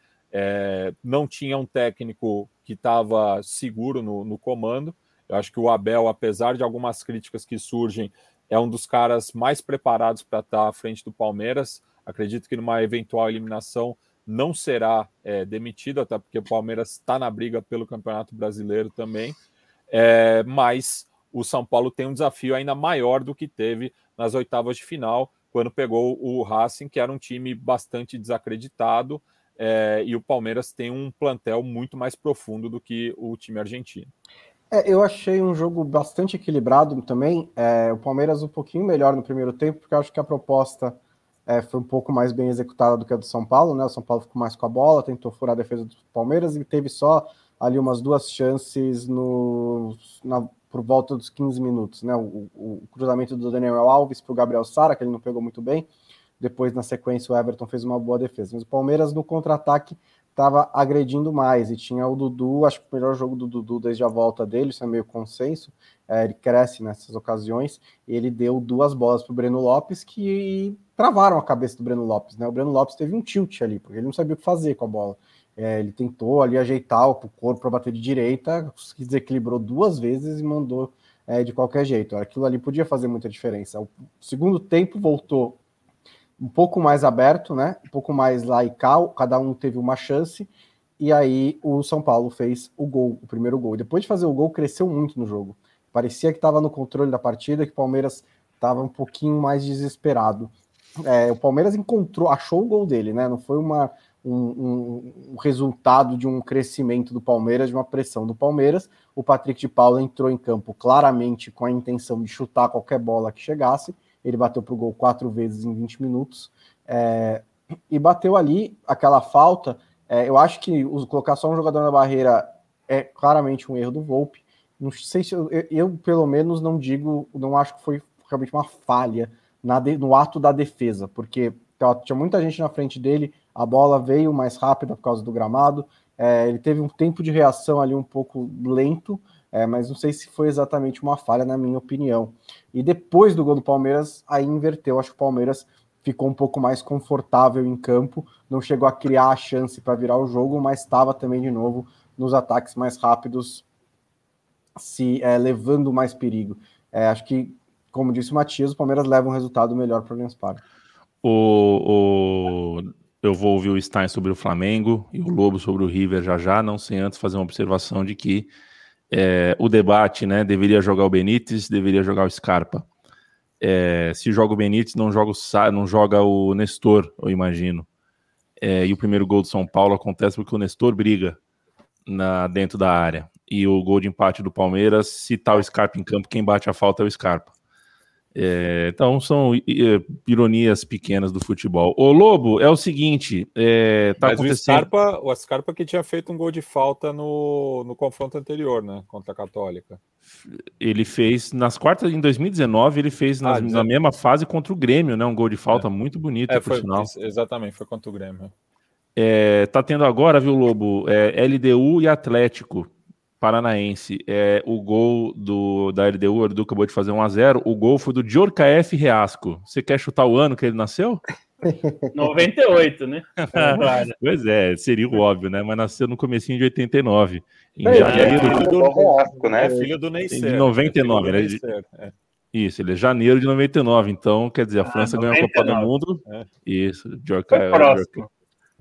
não tinha um técnico que estava seguro no, no, comando. Eu acho que o Abel, apesar de algumas críticas que surgem, é um dos caras mais preparados para estar à frente do Palmeiras. Acredito que numa eventual eliminação não será é, demitido, até porque o Palmeiras está na briga pelo Campeonato Brasileiro também. É, mas o São Paulo tem um desafio ainda maior do que teve nas oitavas de final, quando pegou o Racing, que era um time bastante desacreditado, é, e o Palmeiras tem um plantel muito mais profundo do que o time argentino. É, eu achei um jogo bastante equilibrado também. É, o Palmeiras um pouquinho melhor no primeiro tempo, porque eu acho que a proposta é, foi um pouco mais bem executada do que a do São Paulo, né? O São Paulo ficou mais com a bola, tentou furar a defesa do Palmeiras e teve só ali umas duas chances no, na, por volta dos 15 minutos, né? O, o cruzamento do Daniel Alves para o Gabriel Sara, que ele não pegou muito bem. Depois, na sequência, o Everton fez uma boa defesa. Mas o Palmeiras, no contra-ataque, estava agredindo mais. E tinha o Dudu, acho que o melhor jogo do Dudu desde a volta dele, isso é meio consenso. É, ele cresce nessas ocasiões. Ele deu duas bolas para o Breno Lopes que travaram a cabeça do Breno Lopes. Né? O Breno Lopes teve um tilt ali, porque ele não sabia o que fazer com a bola. É, ele tentou ali ajeitar o corpo para bater de direita, desequilibrou duas vezes e mandou é, de qualquer jeito. Aquilo ali podia fazer muita diferença. O segundo tempo voltou um pouco mais aberto, né? Um pouco mais laical, cada um teve uma chance. E aí o São Paulo fez o gol, o primeiro gol. Depois de fazer o gol, cresceu muito no jogo. Parecia que estava no controle da partida, que o Palmeiras estava um pouquinho mais desesperado. É, o Palmeiras encontrou, achou o gol dele, né? Não foi uma, um, um, um, resultado de um crescimento do Palmeiras, de uma pressão do Palmeiras. O Patrick de Paula entrou em campo claramente com a intenção de chutar qualquer bola que chegasse. Ele bateu para o gol quatro vezes em 20 minutos. É, e bateu ali aquela falta. É, eu acho que o, colocar só um jogador na barreira é claramente um erro do Volpe. Não sei se eu, eu, pelo menos não digo, não acho que foi realmente uma falha na, no ato da defesa, porque tinha muita gente na frente dele a bola veio mais rápida por causa do gramado. É, ele teve um tempo de reação ali um pouco lento, é, mas não sei se foi exatamente uma falha, na minha opinião. E depois do gol do Palmeiras, aí inverteu. Acho que o Palmeiras ficou um pouco mais confortável em campo, não chegou a criar a chance para virar o jogo, mas estava também de novo nos ataques mais rápidos, se é, levando mais perigo. É, acho que, como disse o Matias, o Palmeiras leva um resultado melhor para o Allianz O, o eu vou ouvir o Stein sobre o Flamengo e o Lobo sobre o River já já, não sem antes fazer uma observação de que é, o debate, né, deveria jogar o Benítez, deveria jogar o Scarpa. É, se joga o Benítez, não joga o, não joga o Nestor, eu imagino. É, e o primeiro gol do São Paulo acontece porque o Nestor briga na, dentro da área. E o gol de empate do Palmeiras, se tá o Scarpa em campo, quem bate a falta é o Scarpa. É, então são ironias pequenas do futebol. O Lobo é o seguinte, é, tá Mas acontecendo... o Scarpa, o Scarpa que tinha feito um gol de falta no, no confronto anterior, né, contra a Católica. Ele fez nas quartas em 2019, ele fez nas, ah, na mesma fase contra o Grêmio, né, um gol de falta é. muito bonito, é, foi. Exatamente, foi contra o Grêmio. É, tá tendo agora, viu, Lobo? É, LDU e Atlético. Paranaense. É, o gol do, da LDU, o Edu acabou de fazer 1x0. O gol foi do Diorcaef Reasco. Você quer chutar o ano que ele nasceu? 98, né? pois é, seria o óbvio, né? Mas nasceu no comecinho de 89. Em é, janeiro é, do Reasco, né? É filho do Neisser. De 99, né? É. Isso, ele é janeiro de 99. Então, quer dizer, a ah, França ah, ganhou a Copa do Mundo. É. Isso, Diorcaef.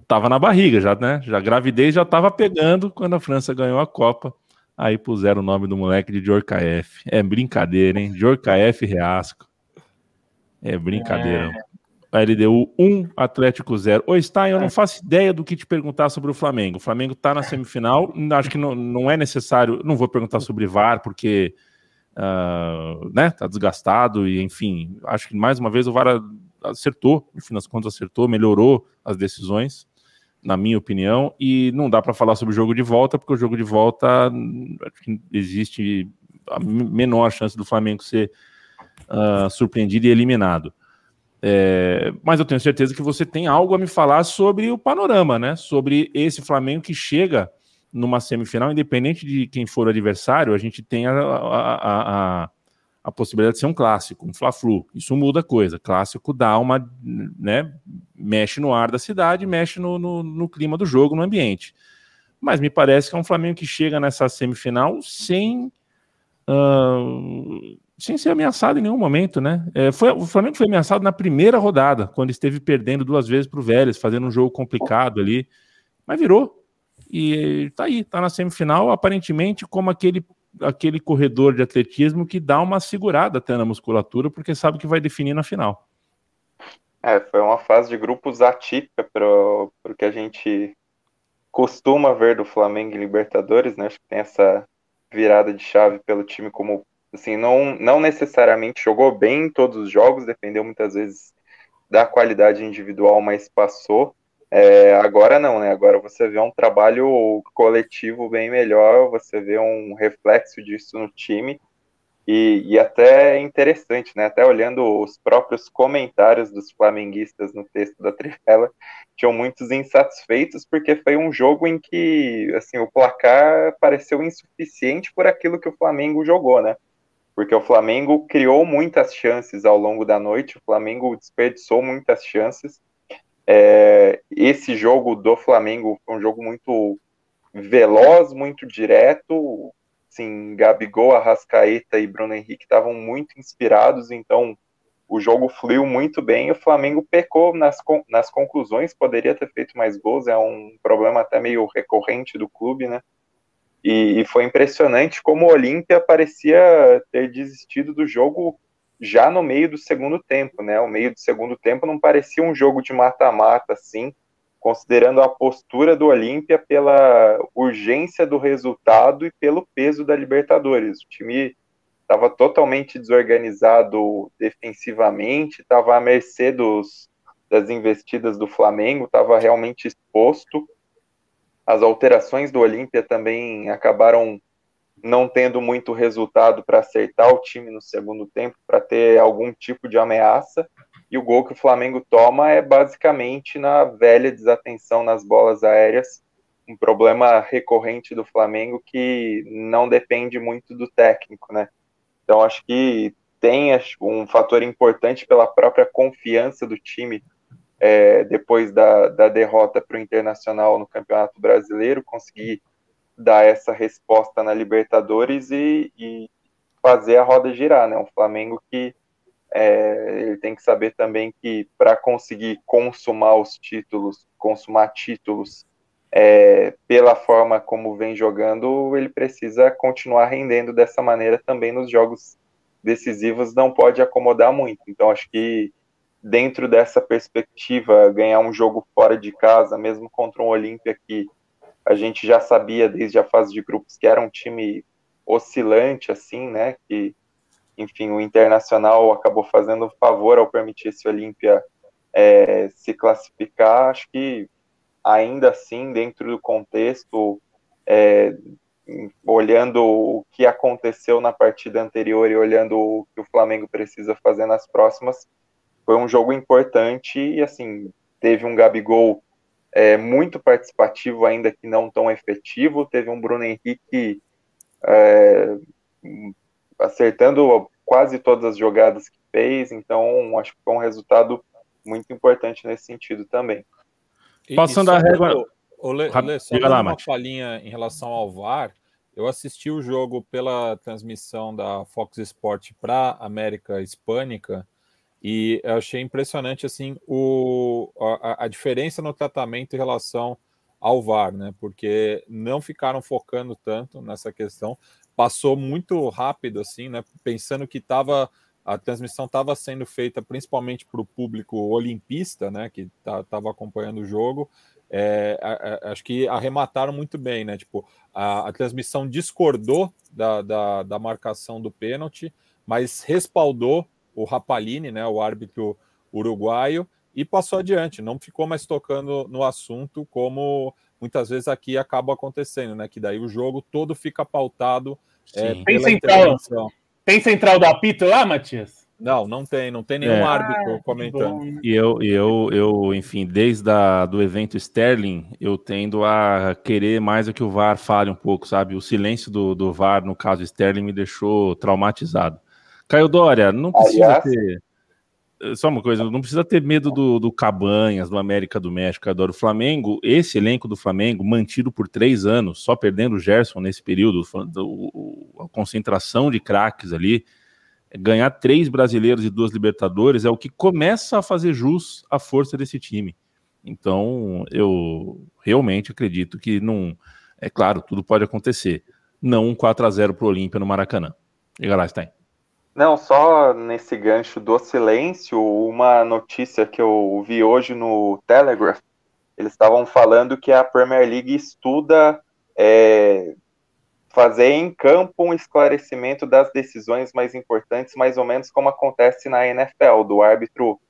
Tava na barriga já, né? Já gravidez já tava pegando quando a França ganhou a Copa. Aí puseram o nome do moleque de Jorkaef. É brincadeira, hein? Jorkaef Reasco. É brincadeira. É. LDU 1, Atlético 0. Oi, Stein, eu não faço ideia do que te perguntar sobre o Flamengo. O Flamengo tá na semifinal. Acho que não, não é necessário. Não vou perguntar sobre VAR, porque uh, né, tá desgastado. E, enfim, acho que mais uma vez o VAR acertou. No fim das contas, acertou, melhorou as decisões na minha opinião, e não dá para falar sobre o jogo de volta, porque o jogo de volta existe a menor chance do Flamengo ser uh, surpreendido e eliminado. É, mas eu tenho certeza que você tem algo a me falar sobre o panorama, né? Sobre esse Flamengo que chega numa semifinal, independente de quem for o adversário, a gente tem a, a, a a possibilidade de ser um clássico, um Fla-Flu. Isso muda a coisa. Clássico dá uma, né, mexe no ar da cidade, mexe no, no, no, clima do jogo, no ambiente. Mas me parece que é um Flamengo que chega nessa semifinal sem uh, sem ser ameaçado em nenhum momento, né? É, foi, o Flamengo foi ameaçado na primeira rodada, quando esteve perdendo duas vezes para o Vélez, fazendo um jogo complicado ali, mas virou. E tá aí, tá na semifinal, aparentemente como aquele aquele corredor de atletismo que dá uma segurada até na musculatura, porque sabe que vai definir na final. É, foi uma fase de grupos atípica para o que a gente costuma ver do Flamengo em Libertadores, né? Acho que tem essa virada de chave pelo time como assim, não, não necessariamente jogou bem em todos os jogos, dependeu muitas vezes da qualidade individual, mas passou. É, agora não, né? Agora você vê um trabalho coletivo bem melhor, você vê um reflexo disso no time. E, e até é interessante, né? Até olhando os próprios comentários dos flamenguistas no texto da Trivela, tinham muitos insatisfeitos porque foi um jogo em que assim o placar pareceu insuficiente por aquilo que o Flamengo jogou, né? Porque o Flamengo criou muitas chances ao longo da noite, o Flamengo desperdiçou muitas chances é, esse jogo do Flamengo foi um jogo muito veloz, muito direto. Sim, Gabigol, Arrascaeta e Bruno Henrique estavam muito inspirados, então o jogo fluiu muito bem. O Flamengo pecou nas, nas conclusões, poderia ter feito mais gols, é um problema até meio recorrente do clube, né? E, e foi impressionante como o Olímpia parecia ter desistido do jogo já no meio do segundo tempo, né? O meio do segundo tempo não parecia um jogo de mata-mata, assim, considerando a postura do Olímpia pela urgência do resultado e pelo peso da Libertadores. O time estava totalmente desorganizado defensivamente, estava à mercê dos, das investidas do Flamengo, estava realmente exposto. As alterações do Olímpia também acabaram não tendo muito resultado para acertar o time no segundo tempo, para ter algum tipo de ameaça. E o gol que o Flamengo toma é basicamente na velha desatenção nas bolas aéreas, um problema recorrente do Flamengo que não depende muito do técnico, né? Então acho que tem um fator importante pela própria confiança do time é, depois da, da derrota para o Internacional no Campeonato Brasileiro, conseguir dar essa resposta na Libertadores e, e fazer a roda girar, né? Um Flamengo que é, ele tem que saber também que para conseguir consumar os títulos, consumar títulos é, pela forma como vem jogando, ele precisa continuar rendendo dessa maneira também nos jogos decisivos, não pode acomodar muito. Então, acho que dentro dessa perspectiva, ganhar um jogo fora de casa, mesmo contra um Olímpia que a gente já sabia desde a fase de grupos que era um time oscilante, assim, né? Que enfim, o Internacional acabou fazendo favor ao permitir esse Olímpia é, se classificar. Acho que ainda assim, dentro do contexto, é, olhando o que aconteceu na partida anterior e olhando o que o Flamengo precisa fazer nas próximas, foi um jogo importante e assim teve um Gabigol é, muito participativo, ainda que não tão efetivo. Teve um Bruno Henrique é, acertando quase todas as jogadas que fez, então acho que foi um resultado muito importante nesse sentido também. Passando a régua. Olê, Olê, só lá, uma falinha em relação ao VAR. Eu assisti o jogo pela transmissão da Fox Sport para América Hispânica e eu achei impressionante assim o, a, a, diferença no tratamento em relação ao VAR, né? Porque não ficaram focando tanto nessa questão, passou muito rápido assim, né? Pensando que estava a transmissão estava sendo feita principalmente para o público olimpista, né, que estava tá, acompanhando o jogo. É, acho que arremataram muito bem, né? Tipo, a, a transmissão discordou da, da, da, marcação do pênalti, mas respaldou o Rapalini, né, o árbitro uruguaio, e passou adiante. Não ficou mais tocando no assunto, como muitas vezes aqui acaba acontecendo, né? Que daí o jogo todo fica pautado é, pela intervenção. Tem central do apito lá, Matias? Não, não tem, não tem nenhum é. árbitro ah, comentando. E eu, eu, eu, enfim, desde a, do evento Sterling, eu tendo a querer mais é que o VAR fale um pouco, sabe? O silêncio do, do VAR, no caso Sterling, me deixou traumatizado. Caio Dória, não precisa Aliás, ter. Só uma coisa, não precisa ter medo do, do Cabanhas, do América do México, adoro o Flamengo. Esse elenco do Flamengo, mantido por três anos, só perdendo o Gerson nesse período, a concentração de craques ali, ganhar três brasileiros e duas Libertadores é o que começa a fazer jus à força desse time. Então, eu realmente acredito que não. É claro, tudo pode acontecer. Não um 4 a 0 para o Olímpia no Maracanã. Diga lá, Stein. Não, só nesse gancho do silêncio, uma notícia que eu vi hoje no Telegraph, eles estavam falando que a Premier League estuda é, fazer em campo um esclarecimento das decisões mais importantes, mais ou menos como acontece na NFL, do árbitro,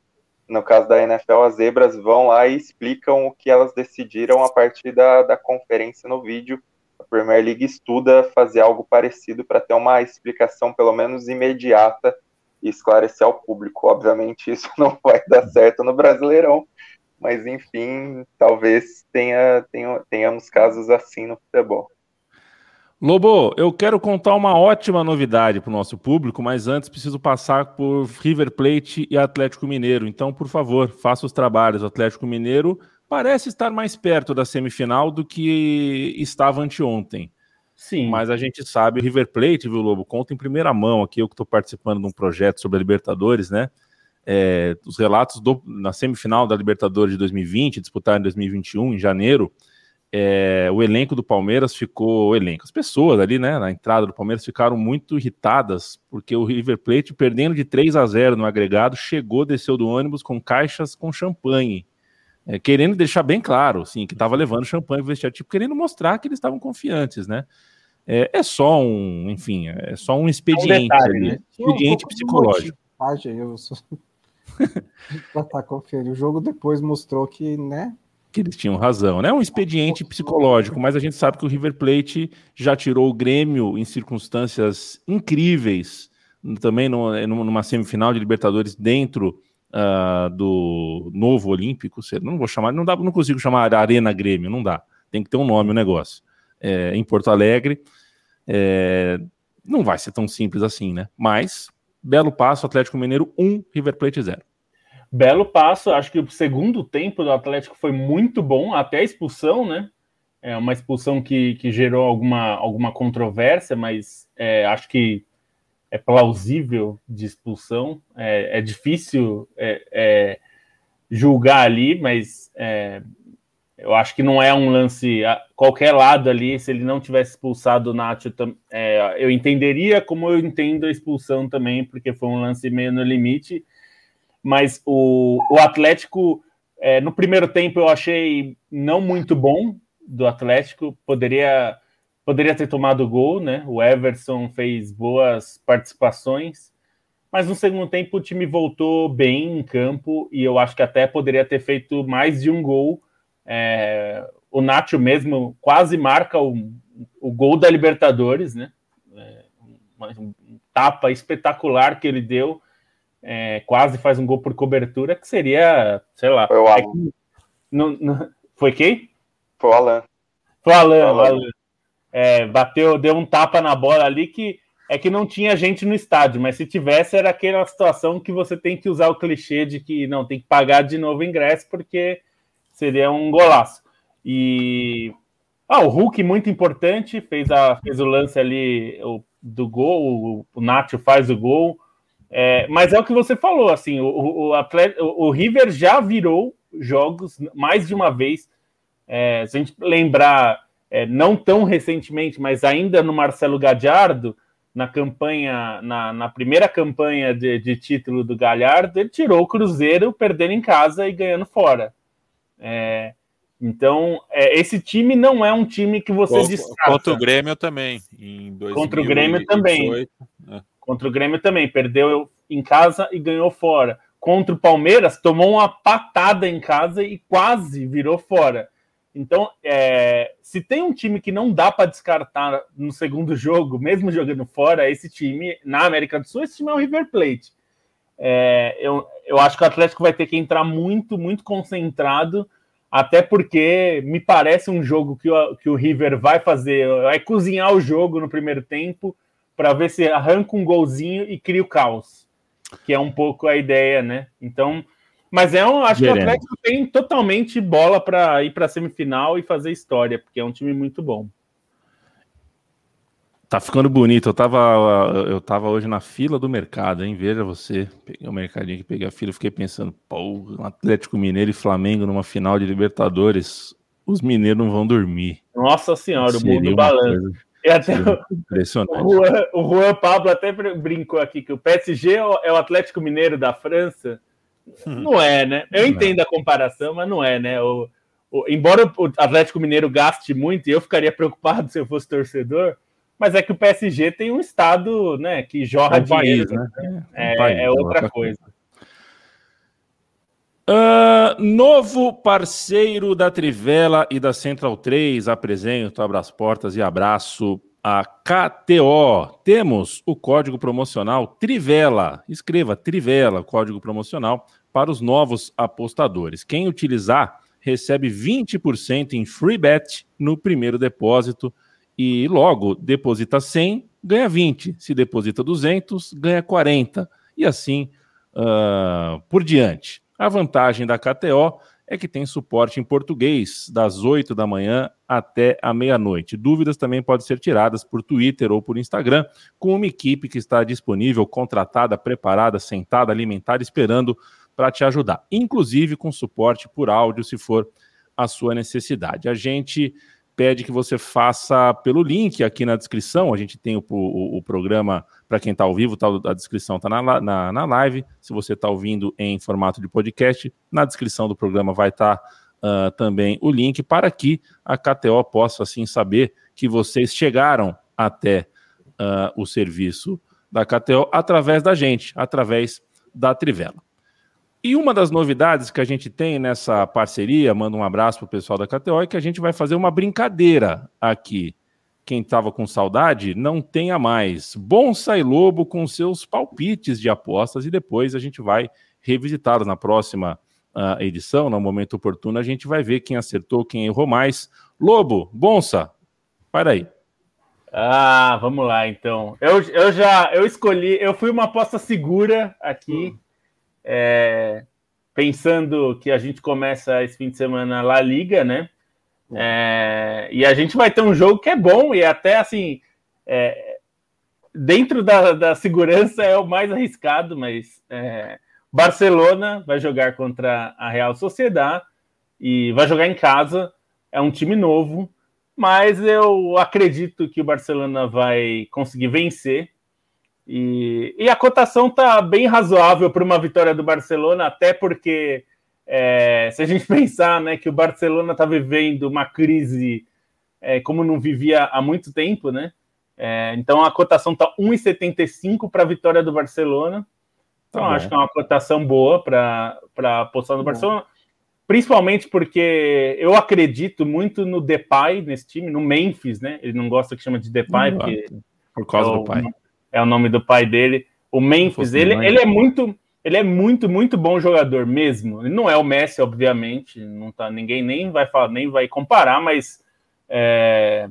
no caso da NFL, as zebras vão lá e explicam o que elas decidiram a partir da, da conferência no vídeo, a Premier League estuda fazer algo parecido para ter uma explicação, pelo menos imediata, e esclarecer ao público. Obviamente, isso não vai dar certo no Brasileirão, mas enfim, talvez tenha, tenha, tenhamos casos assim no futebol. Lobo, eu quero contar uma ótima novidade para o nosso público, mas antes preciso passar por River Plate e Atlético Mineiro. Então, por favor, faça os trabalhos. O Atlético Mineiro parece estar mais perto da semifinal do que estava anteontem. Sim. Mas a gente sabe, o River Plate, viu, Lobo, conta em primeira mão aqui, eu que estou participando de um projeto sobre a Libertadores, né? É, os relatos do, na semifinal da Libertadores de 2020, disputada em 2021, em janeiro, é, o elenco do Palmeiras ficou, o elenco, as pessoas ali, né, na entrada do Palmeiras ficaram muito irritadas, porque o River Plate, perdendo de 3 a 0 no agregado, chegou, desceu do ônibus com caixas com champanhe é, querendo deixar bem claro, sim, que estava levando champanhe para o vestiário, tipo, querendo mostrar que eles estavam confiantes, né? É, é, só um, enfim, é só um expediente, é um detalhe, ali, né? expediente um psicológico. Eu sou... tá confiando. O jogo depois mostrou que, né? Que eles tinham razão, né? Um expediente psicológico, mas a gente sabe que o River Plate já tirou o Grêmio em circunstâncias incríveis, também numa semifinal de Libertadores dentro uh, do novo Olímpico, não vou chamar, não dá, não consigo chamar Arena Grêmio, não dá. Tem que ter um nome o negócio. É, em Porto Alegre, é, não vai ser tão simples assim, né? Mas belo passo, Atlético Mineiro 1, River Plate 0. Belo passo, acho que o segundo tempo do Atlético foi muito bom, até a expulsão, né? É uma expulsão que, que gerou alguma, alguma controvérsia, mas é, acho que é plausível de expulsão. É, é difícil é, é, julgar ali, mas é, eu acho que não é um lance. Qualquer lado ali, se ele não tivesse expulsado o Nacho, é, eu entenderia como eu entendo a expulsão também, porque foi um lance meio no limite. Mas o, o Atlético, no primeiro tempo, eu achei não muito bom do Atlético, poderia poderia ter tomado gol, né? O Everson fez boas participações, mas no segundo tempo o time voltou bem em campo e eu acho que até poderia ter feito mais de um gol. É, o Nacho mesmo quase marca o, o gol da Libertadores, né? É, um, tapa espetacular que ele deu, é, quase faz um gol por cobertura, que seria, sei lá. Foi o é Alan. que, no, no, foi quem? Foi o Alan. Foi o Alan, o Alan. É, bateu, deu um tapa na bola ali que é que não tinha gente no estádio, mas se tivesse, era aquela situação que você tem que usar o clichê de que não tem que pagar de novo o ingresso, porque seria um golaço. E ah, o Hulk, muito importante, fez, a, fez o lance ali o, do gol, o, o Nacho faz o gol. É, mas é o que você falou, assim, o, o, atleta, o, o River já virou jogos mais de uma vez. É, se a gente lembrar, é, não tão recentemente, mas ainda no Marcelo Gadiardo, na campanha, na, na primeira campanha de, de, título do Galhardo, ele tirou o Cruzeiro perdendo em casa e ganhando fora. É, então, é, esse time não é um time que você contra, descarta. Contra o Grêmio também. Em contra o Grêmio também. É. Contra o Grêmio também. Perdeu em casa e ganhou fora. Contra o Palmeiras, tomou uma patada em casa e quase virou fora. Então, é, se tem um time que não dá para descartar no segundo jogo, mesmo jogando fora, esse time na América do Sul, esse time é o River Plate. É, eu, eu acho que o Atlético vai ter que entrar muito, muito concentrado, até porque me parece um jogo que o, que o River vai fazer, vai cozinhar o jogo no primeiro tempo para ver se arranca um golzinho e cria o caos, que é um pouco a ideia, né? Então, mas é um, acho Gerendo. que o Atlético tem totalmente bola para ir para a semifinal e fazer história, porque é um time muito bom. Tá ficando bonito. Eu tava, eu tava hoje na fila do mercado, hein? Veja você. Peguei o mercadinho que peguei a fila, fiquei pensando, pô, Atlético Mineiro e Flamengo numa final de Libertadores. Os mineiros não vão dormir. Nossa senhora, Seria o mundo balança. E até impressionante. O Juan, o Juan Pablo até brincou aqui que o PSG é o Atlético Mineiro da França. Não é, né? Eu entendo a comparação, mas não é, né? O, o, embora o Atlético Mineiro gaste muito, e eu ficaria preocupado se eu fosse torcedor, mas é que o PSG tem um estado, né, que jorra é um dinheiro, país, né? É, é, país, é outra coisa. Uh, novo parceiro da Trivela e da Central 3, apresento, abra as portas e abraço a KTO. Temos o código promocional Trivela. Escreva Trivela, código promocional para os novos apostadores. Quem utilizar recebe 20% em free bet no primeiro depósito e logo deposita 100, ganha 20. Se deposita 200, ganha 40 e assim uh, por diante. A vantagem da KTO é que tem suporte em português das 8 da manhã até a meia-noite. Dúvidas também podem ser tiradas por Twitter ou por Instagram, com uma equipe que está disponível, contratada, preparada, sentada, alimentada, esperando para te ajudar, inclusive com suporte por áudio, se for a sua necessidade. A gente pede que você faça pelo link aqui na descrição. A gente tem o, o, o programa para quem está ao vivo, tá, a descrição está na, na, na, live. Se você está ouvindo em formato de podcast, na descrição do programa vai estar tá, uh, também o link para que a KTO possa assim saber que vocês chegaram até uh, o serviço da KTO através da gente, através da Trivela. E uma das novidades que a gente tem nessa parceria, manda um abraço para o pessoal da KTO, é que a gente vai fazer uma brincadeira aqui. Quem estava com saudade, não tenha mais. Bonsa e Lobo com seus palpites de apostas e depois a gente vai revisitá-los na próxima uh, edição, no momento oportuno, a gente vai ver quem acertou, quem errou mais. Lobo, Bonsa, vai daí. Ah, vamos lá então. Eu, eu já eu escolhi, eu fui uma aposta segura aqui. Hum é, pensando que a gente começa esse fim de semana La Liga, né? É, e a gente vai ter um jogo que é bom e até assim, é, dentro da, da, segurança é o mais arriscado, mas é, Barcelona vai jogar contra a Real Sociedade e vai jogar em casa. É um time novo, mas eu acredito que o Barcelona vai conseguir vencer. E, e a cotação está bem razoável para uma vitória do Barcelona, até porque é, se a gente pensar né, que o Barcelona está vivendo uma crise é, como não vivia há muito tempo, né? É, então a cotação está 1,75 para a vitória do Barcelona. Tá então, bom. acho que é uma cotação boa para apostar no Barcelona. Principalmente porque eu acredito muito no Depay nesse time, no Memphis, né? Ele não gosta que chama de Depay, porque por causa é o, do pai. É o nome do pai dele. O Memphis, ele, ele é muito, ele é muito, muito bom jogador mesmo. Ele não é o Messi, obviamente, não tá, ninguém nem vai falar, nem vai comparar, mas é,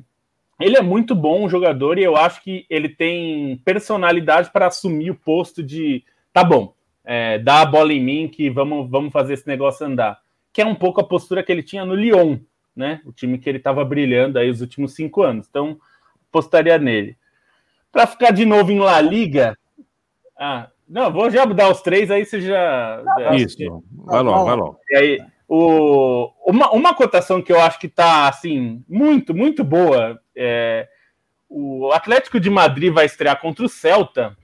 ele é muito bom jogador e eu acho que ele tem personalidade para assumir o posto de tá bom, é, dá a bola em mim que vamos, vamos fazer esse negócio andar. Que é um pouco a postura que ele tinha no Lyon, né? O time que ele estava brilhando aí os últimos cinco anos. Então, apostaria nele. Para ficar de novo em La Liga. Ah, não, vou já dar os três, aí você já. Isso, vai logo, vai logo. E aí, o, uma, uma cotação que eu acho que está assim, muito, muito boa. É, o Atlético de Madrid vai estrear contra o Celta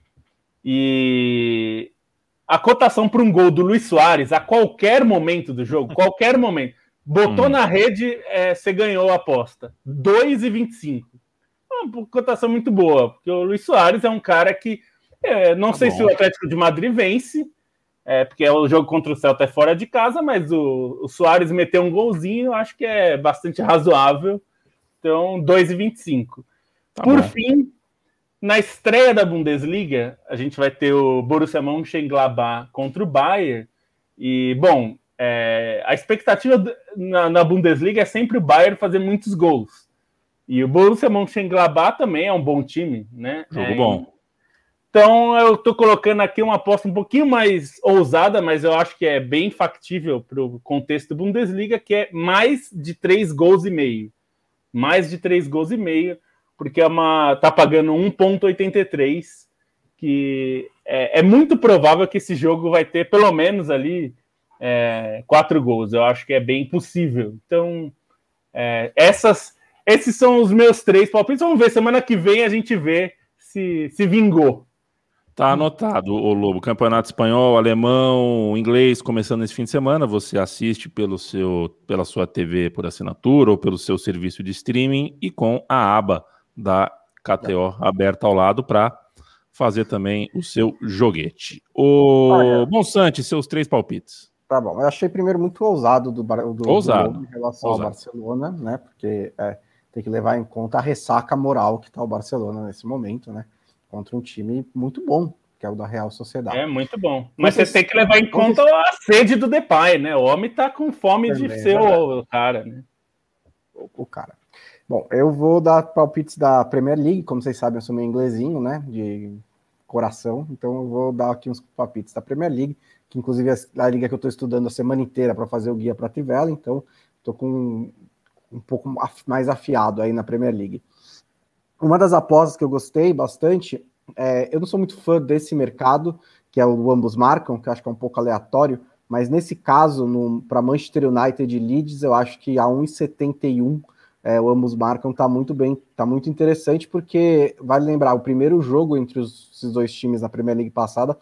e a cotação para um gol do Luiz Soares a qualquer momento do jogo, qualquer momento, botou hum. na rede, é, você ganhou a aposta. 2,25. Uma cotação muito boa, porque o Luiz Soares é um cara que é, não tá sei bom. se o Atlético de Madrid vence, é, porque é o jogo contra o Celta é fora de casa, mas o, o Soares meteu um golzinho, acho que é bastante razoável. Então, 2,25. Tá Por bom. fim, na estreia da Bundesliga, a gente vai ter o Borussia Mönchengladbach contra o Bayern. E, bom, é, a expectativa na, na, Bundesliga é sempre o Bayern fazer muitos gols. E o Borussia Mönchengladbach também é um bom time, né? Jogo é, bom. Então eu estou colocando aqui uma aposta um pouquinho mais ousada, mas eu acho que é bem factível para o contexto da Bundesliga, que é mais de três gols e meio. Mais de três gols e meio porque é uma tá pagando 1.83, que é, é, muito provável que esse jogo vai ter pelo menos ali é, quatro gols. Eu acho que é bem possível. Então, é, essas, esses são os meus três palpites. Vamos ver, semana que vem a gente vê se, se vingou. Tá anotado, o Lobo. Campeonato espanhol, alemão, inglês começando esse fim de semana. Você assiste pelo seu, pela sua TV por assinatura ou pelo seu serviço de streaming e com a aba da KTO aberta ao lado para fazer também o seu joguete. O Bonsante, seus três palpites. Tá bom, eu achei primeiro muito ousado do, do, ousado. do em relação ousado. ao Barcelona, né? Porque é, tem que levar em conta a ressaca moral que está o Barcelona nesse momento, né? Contra um time muito bom, que é o da Real Sociedade. É muito bom. Mas você tem que levar em conta a sede do Depay, né? O homem tá com fome Também, de ser o, o cara, né? O, o cara. Bom, eu vou dar palpites da Premier League, como vocês sabem, eu sou meio inglesinho, né, de coração, então eu vou dar aqui uns palpites da Premier League, que inclusive é a liga que eu estou estudando a semana inteira para fazer o guia para a Trivela, então estou com um, pouco mais afiado aí na Premier League. Uma das apostas que eu gostei bastante, é, eu não sou muito fã desse mercado, que é o ambos marcam, que eu acho que é um pouco aleatório, mas nesse caso, para Manchester United e Leeds, eu acho que a 1,71 é, o ambos marcam tá muito bem, tá muito interessante, porque vale lembrar, o primeiro jogo entre os, esses dois times na Premier League passada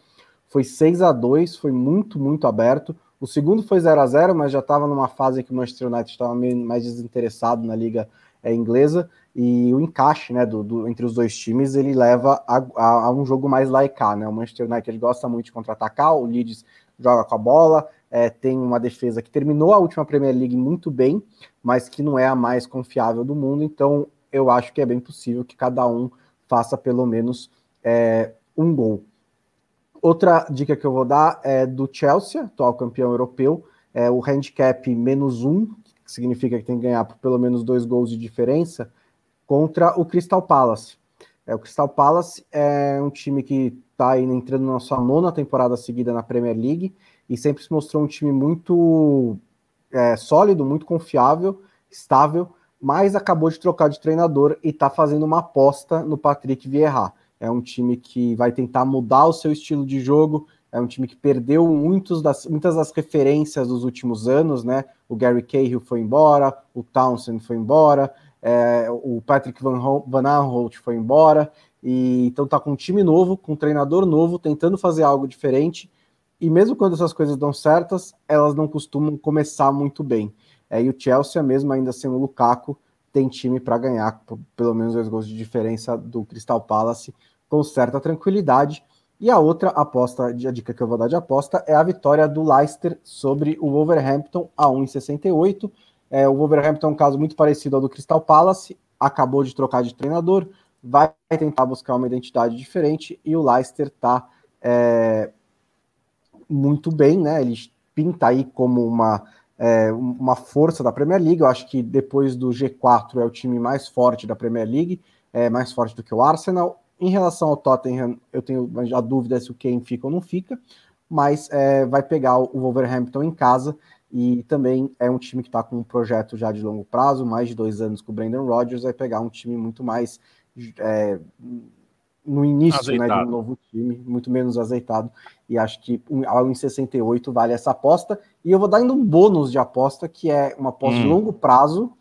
foi 6 a 2 foi muito, muito aberto. O segundo foi 0 a 0 mas já estava numa fase que o Manchester United estava mais desinteressado na liga é, inglesa, e o encaixe né, do, do, entre os dois times ele leva a, a, a um jogo mais laicar. Né? O Manchester United gosta muito de contra-atacar, o Leeds joga com a bola, é, tem uma defesa que terminou a última Premier League muito bem, mas que não é a mais confiável do mundo, então eu acho que é bem possível que cada um faça pelo menos é, um gol. Outra dica que eu vou dar é do Chelsea, atual campeão europeu, é o handicap menos um, que significa que tem que ganhar por pelo menos dois gols de diferença, contra o Crystal Palace. É, o Crystal Palace é um time que está entrando na sua nona temporada seguida na Premier League e sempre se mostrou um time muito é, sólido, muito confiável, estável, mas acabou de trocar de treinador e está fazendo uma aposta no Patrick Vieira. É um time que vai tentar mudar o seu estilo de jogo, é um time que perdeu muitos das, muitas das referências dos últimos anos, né? O Gary Cahill foi embora, o Townsend foi embora, é, o Patrick Van, Van Aanholt foi embora, e então tá com um time novo, com um treinador novo, tentando fazer algo diferente, e mesmo quando essas coisas dão certas, elas não costumam começar muito bem. É, e o Chelsea, mesmo ainda sem o Lukaku, tem time para ganhar pelo menos dois gols de diferença do Crystal Palace com certa tranquilidade. E a outra aposta, a dica que eu vou dar de aposta é a vitória do Leicester sobre o Wolverhampton a 1,68. É, o Wolverhampton é um caso muito parecido ao do Crystal Palace, acabou de trocar de treinador, vai tentar buscar uma identidade diferente e o Leicester está é, muito bem, né? Ele pinta aí como uma, é, uma força da Premier League. Eu acho que depois do G4 é o time mais forte da Premier League, é mais forte do que o Arsenal. Em relação ao Tottenham, eu tenho a dúvida se o Kane fica ou não fica, mas é, vai pegar o Wolverhampton em casa e também é um time que está com um projeto já de longo prazo, mais de dois anos com o Brandon Rodgers, vai pegar um time muito mais é, no início né, de um novo time, muito menos azeitado, e acho que algo em 68 vale essa aposta, e eu vou dar ainda um bônus de aposta, que é uma aposta hum. de longo prazo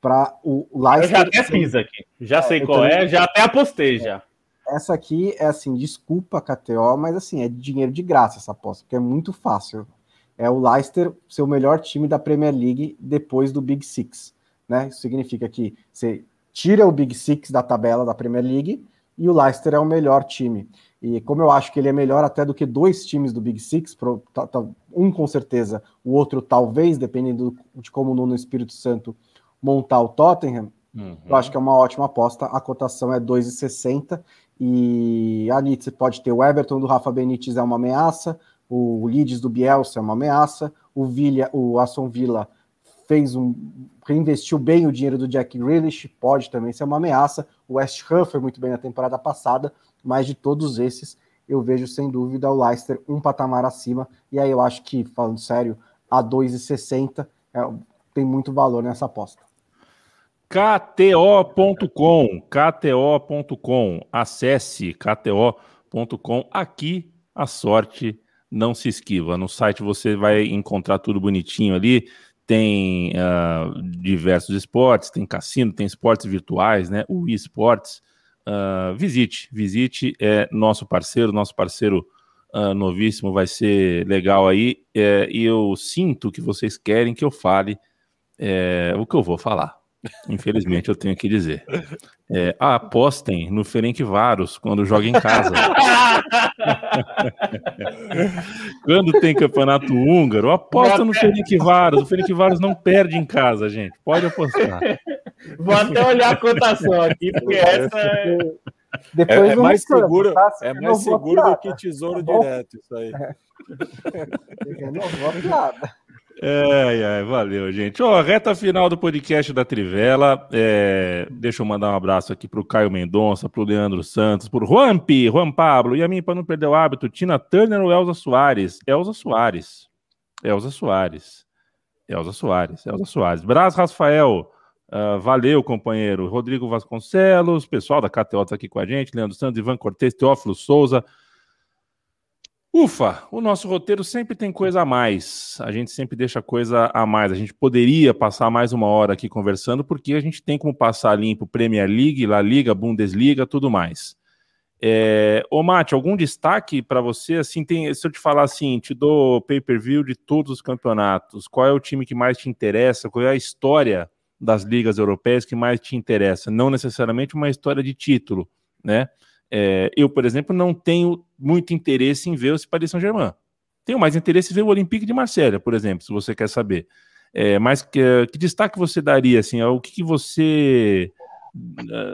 para o Leicester. Eu já até fiz aqui, já é, sei qual é, já até apostei já. Essa aqui é assim, desculpa, KTO, mas assim, é dinheiro de graça essa aposta, porque é muito fácil. É o Leicester ser o melhor time da Premier League depois do Big Six. Né? Isso significa que você tira o Big Six da tabela da Premier League e o Leicester é o melhor time. E como eu acho que ele é melhor até do que dois times do Big Six, um com certeza, o outro talvez, dependendo de como o Nuno Espírito Santo montar o Tottenham, uhum. eu acho que é uma ótima aposta. A cotação é 2,60 e ali você pode ter o Everton do Rafa Benítez é uma ameaça, o Leeds do Bielsa é uma ameaça, o, Villa, o Aston Villa fez um reinvestiu bem o dinheiro do Jack Grealish, pode também ser uma ameaça. O West Ham foi muito bem na temporada passada, mas de todos esses eu vejo sem dúvida o Leicester um patamar acima. E aí eu acho que, falando sério, a 2,60 é, tem muito valor nessa aposta. KTO.com, KTO.com, acesse KTO.com. Aqui a sorte não se esquiva. No site você vai encontrar tudo bonitinho ali. Tem uh, diversos esportes, tem cassino, tem esportes virtuais, né? O esportes. Uh, visite, visite, é nosso parceiro, nosso parceiro uh, novíssimo, vai ser legal aí. É, e eu sinto que vocês querem que eu fale é, o que eu vou falar. Infelizmente, eu tenho que dizer. É, apostem no Ferencváros quando joga em casa. quando tem campeonato húngaro, aposta no Ferencváros. O Ferencváros não perde em casa, gente. Pode apostar. Vou até olhar a cotação aqui, porque essa é... Depois é, é mais seguro, tá? é mais seguro do que tesouro tá direto, isso aí. É. Não vou nada. É, é, valeu, gente. Ó, reta final do podcast da Trivela. É, deixa eu mandar um abraço aqui pro Caio Mendonça, pro Leandro Santos, pro Juan P, Juan Pablo, e a mim, para não perder o hábito, Tina Turner ou Elza Soares? Elza Soares. Elza Soares. Elza Soares. Elza Soares. Braz Rafael. Uh, valeu, companheiro. Rodrigo Vasconcelos, pessoal da KTO tá aqui com a gente, Leandro Santos, Ivan Cortes, Teófilo Souza. Ufa, o nosso roteiro sempre tem coisa a mais. A gente sempre deixa coisa a mais. A gente poderia passar mais uma hora aqui conversando, porque a gente tem como passar limpo Premier League, La Liga, Bundesliga, tudo mais. É... Ô, Mate, algum destaque para você? Assim, tem... Se eu te falar assim, te dou pay-per-view de todos os campeonatos, qual é o time que mais te interessa? Qual é a história das ligas europeias que mais te interessa? Não necessariamente uma história de título, né? É, eu, por exemplo, não tenho muito interesse em ver o Paris Saint-Germain. Tenho mais interesse em ver o Olympique de Marselha, por exemplo, se você quer saber. É, mas que, que, destaque você daria, assim, o que, que você,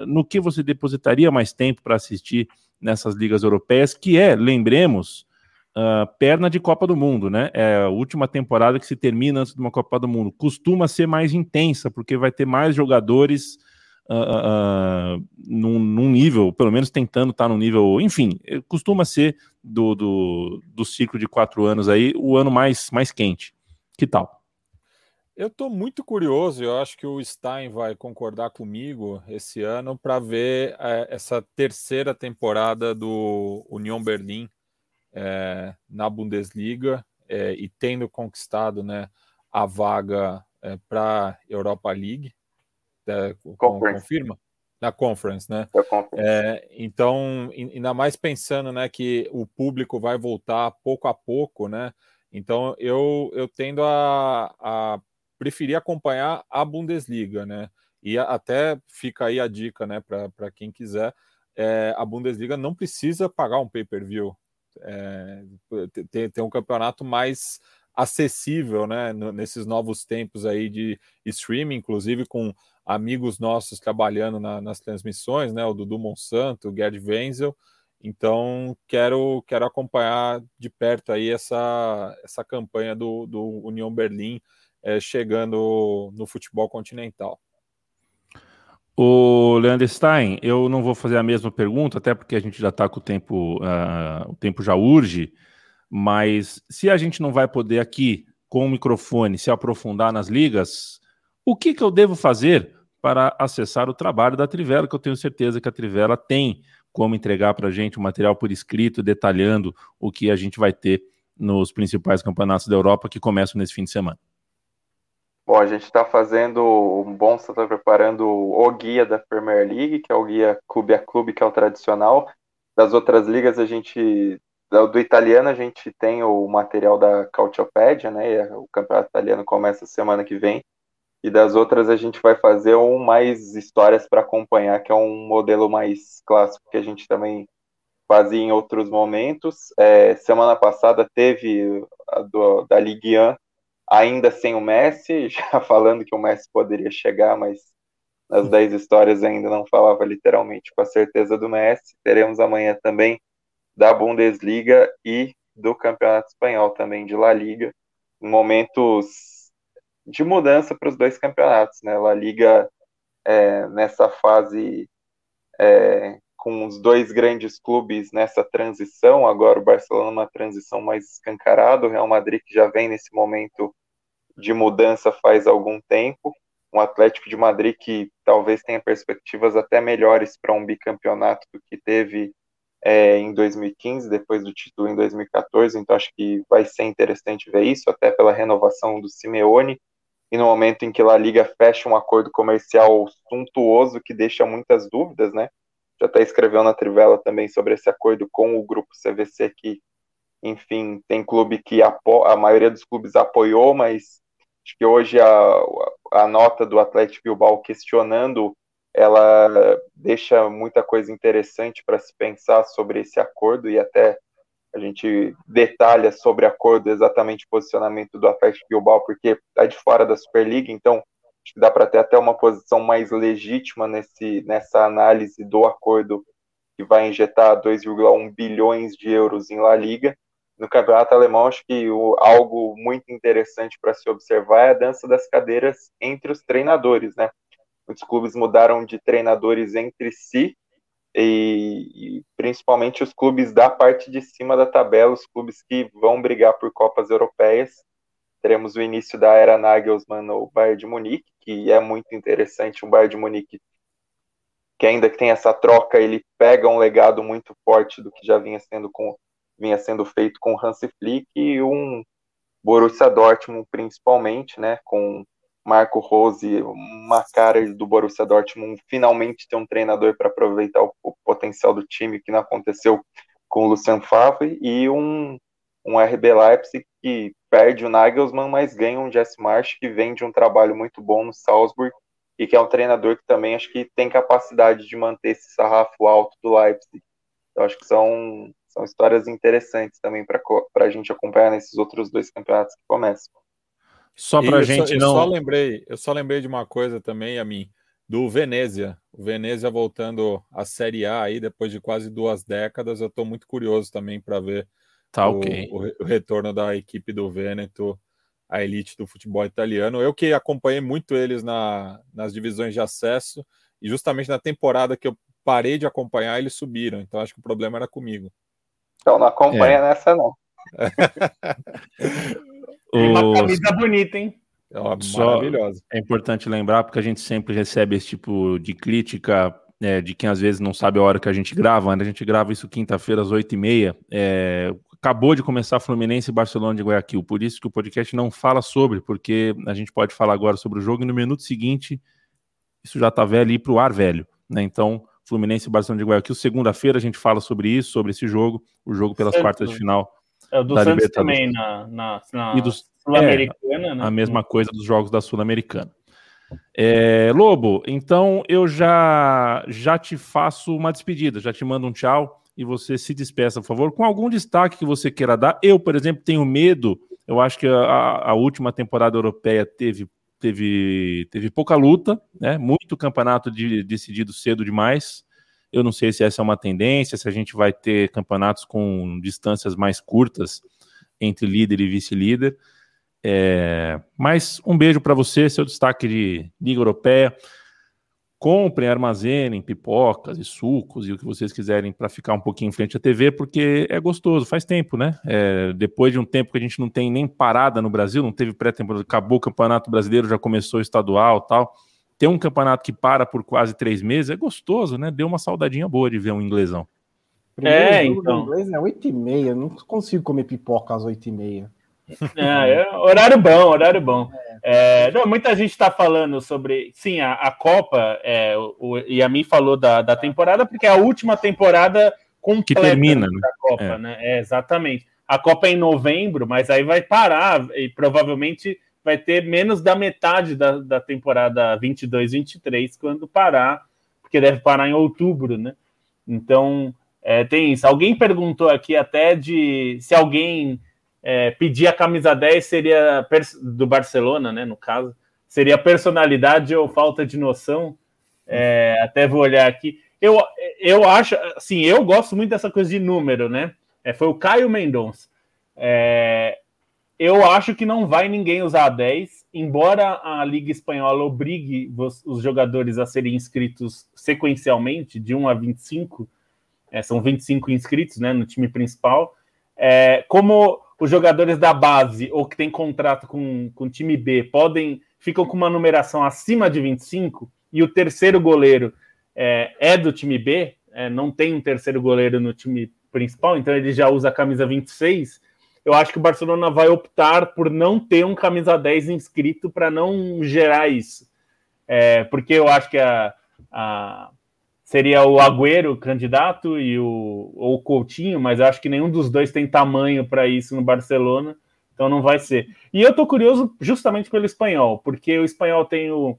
no que você depositaria mais tempo para assistir nessas ligas europeias, que é, lembremos, perna de Copa do Mundo, né? É a última temporada que se termina antes de uma Copa do Mundo. Costuma ser mais intensa, porque vai ter mais jogadores uh, uh, num, num, nível, pelo menos tentando estar tá no nível, enfim, costuma ser do, do, do ciclo de quatro anos aí o ano mais, mais quente. Que tal? Eu estou muito curioso, eu acho que o Stein vai concordar comigo esse ano para ver é, essa terceira temporada do Union Berlim é, na Bundesliga é, e tendo conquistado né, a vaga para Europa League da, confirma? Na conference, né? Conference. É, então, ainda mais pensando né, que o público vai voltar pouco a pouco, né? Então, eu, eu tendo a, a preferir acompanhar a Bundesliga, né? E até fica aí a dica, né, para quem quiser. é, a Bundesliga não precisa pagar um pay-per-view. É, tem, tem um campeonato mais acessível, né, nesses novos tempos aí de streaming, inclusive com amigos nossos trabalhando na, nas transmissões, né, o Dudu Monsanto, o Gerd Wenzel, então quero quero acompanhar de perto aí essa essa campanha do, do União Berlim é, chegando no futebol continental. O Leandro Stein, eu não vou fazer a mesma pergunta, até porque a gente já está com o tempo, uh, o tempo já urge, mas se a gente não vai poder aqui, com o microfone, se aprofundar nas ligas, o que, que eu devo fazer para acessar o trabalho da Trivela, que eu tenho certeza que a Trivela tem como entregar para a gente um material por escrito, detalhando o que a gente vai ter nos principais campeonatos da Europa que começam nesse fim de semana. Bom, a gente está fazendo um bom, está preparando o guia da Premier League, que é o guia clube a clube, que é o tradicional. Das outras ligas, a gente, do italiano, a gente tem o material da Cautiopedia, né? O campeonato italiano começa semana que vem. E das outras, a gente vai fazer um mais histórias para acompanhar, que é um modelo mais clássico que a gente também fazia em outros momentos. É, semana passada teve a do, da Ligue 1 ainda sem o Messi, já falando que o Messi poderia chegar, mas nas 10 histórias ainda não falava literalmente com a certeza do Messi. Teremos amanhã também da Bundesliga e do Campeonato Espanhol também de La Liga, momentos de mudança para os dois campeonatos, né? La Liga é, nessa fase é, com os dois grandes clubes nessa transição, agora o Barcelona uma transição mais escancarada, o Real Madrid que já vem nesse momento de mudança faz algum tempo, um Atlético de Madrid que talvez tenha perspectivas até melhores para um bicampeonato do que teve é, em 2015, depois do título em 2014, então acho que vai ser interessante ver isso, até pela renovação do Simeone, e no momento em que a Liga fecha um acordo comercial suntuoso que deixa muitas dúvidas, né? Já até escreveu na Trivela também sobre esse acordo com o grupo CVC que, enfim, tem clube que a maioria dos clubes apoiou, mas acho que hoje a, a nota do Atlético Bilbao questionando ela deixa muita coisa interessante para se pensar sobre esse acordo e até a gente detalha sobre acordo exatamente o posicionamento do Atlético Bilbao, porque está de fora da Superliga, então acho que dá para ter até uma posição mais legítima nesse, nessa análise do acordo que vai injetar 2,1 bilhões de euros em La Liga. No campeonato alemão, acho que o, algo muito interessante para se observar é a dança das cadeiras entre os treinadores, né? Muitos clubes mudaram de treinadores entre si e, e, principalmente os clubes da parte de cima da tabela, os clubes que vão brigar por Copas Europeias. Teremos o início da era Nagelsmann no Bayern de Munique, que é muito interessante, um Bayern de Munique que ainda que tem essa troca, ele pega um legado muito forte do que já vinha sendo com vinha sendo feito com Hansi Flick e um Borussia Dortmund principalmente, né, com Marco Rose, uma cara do Borussia Dortmund finalmente ter um treinador para aproveitar o, o, potencial do time, que não aconteceu com o Lucian Favre, e um, um RB Leipzig que perde o Nagelsmann, mas ganha um Jesse Marsh, que vem de um trabalho muito bom no Salzburg, e que é um treinador que também acho que tem capacidade de manter esse sarrafo alto do Leipzig. Eu acho que são, são histórias interessantes também para a gente acompanhar nesses outros dois campeonatos que começam. Só para a gente eu não. Só lembrei, eu só lembrei de uma coisa também, a mim, do Venezia. O Venezia voltando à Série A aí depois de quase duas décadas. Eu estou muito curioso também para ver tá, o, okay. o, o, retorno da equipe do Veneto à elite do futebol italiano. Eu que acompanhei muito eles na, nas divisões de acesso e justamente na temporada que eu parei de acompanhar, eles subiram. Então acho que o problema era comigo. Então não acompanha é. nessa, não. Uma camisa bonita, hein? maravilhosa. É importante lembrar, porque a gente sempre recebe esse tipo de crítica é, de quem às vezes não sabe a hora que a gente grava. Né? A gente grava isso quinta-feira às oito e meia. É, acabou de começar Fluminense e Barcelona de Guayaquil, por isso que o podcast não fala sobre, porque a gente pode falar agora sobre o jogo e no minuto seguinte isso já tá velho e para o ar velho. Né? Então, Fluminense e Barcelona de Guayaquil, segunda-feira a gente fala sobre isso, sobre esse jogo, o jogo pelas certo. quartas de final é, do Santos também na, na, na Sul-Americana, é, né? A mesma coisa dos jogos da Sul-Americana. É, Lobo, então eu já já te faço uma despedida, já te mando um tchau e você se despeça, por favor, com algum destaque que você queira dar. Eu, por exemplo, tenho medo. Eu acho que a, a última temporada europeia teve teve, teve pouca luta, né? Muito campeonato de, decidido cedo demais. Eu não sei se essa é uma tendência, se a gente vai ter campeonatos com distâncias mais curtas entre líder e vice-líder. É, mas um beijo para você, seu destaque de Liga Europeia. Comprem, armazenem pipocas e sucos e o que vocês quiserem para ficar um pouquinho em frente à TV, porque é gostoso, faz tempo, né? É, depois de um tempo que a gente não tem nem parada no Brasil, não teve pré-temporada, acabou o Campeonato Brasileiro, já começou o estadual tal. Ter um campeonato que para por quase três meses é gostoso, né? Deu uma saudadinha boa de ver um inglesão. Primeiro é, então. inglês é 8 e meia, não consigo comer pipoca às 8 e meia. É, é, horário bom, horário bom. É, não, muita gente está falando sobre. Sim, a, a Copa, é, o, e a mim falou da, da temporada, porque é a última temporada completa que termina né? da Copa, é. né? É, exatamente. A Copa é em novembro, mas aí vai parar e provavelmente vai ter menos da metade da, da temporada 22-23 quando parar, porque deve parar em outubro, né? Então, é, tem isso. Alguém perguntou aqui até de se alguém é, pedir a camisa 10 seria do Barcelona, né? No caso, seria personalidade ou falta de noção. É, até vou olhar aqui. Eu, eu acho, assim, eu gosto muito dessa coisa de número, né? É, foi o Caio Mendonça. É, eu acho que não vai ninguém usar a 10, embora a Liga Espanhola obrigue os, jogadores a serem inscritos sequencialmente, de 1 a 25, é, são 25 inscritos né, no time principal. É, como os jogadores da base ou que tem contrato com, com o time B podem ficam com uma numeração acima de 25 e o terceiro goleiro é, é do time B, é, não tem um terceiro goleiro no time principal, então ele já usa a camisa 26. Eu acho que o Barcelona vai optar por não ter um camisa 10 inscrito para não gerar isso. É, porque eu acho que a, a, seria o Agüero candidato e o ou o Coutinho, mas acho que nenhum dos dois tem tamanho para isso no Barcelona, então não vai ser. E eu tô curioso justamente pelo espanhol, porque o espanhol tem o,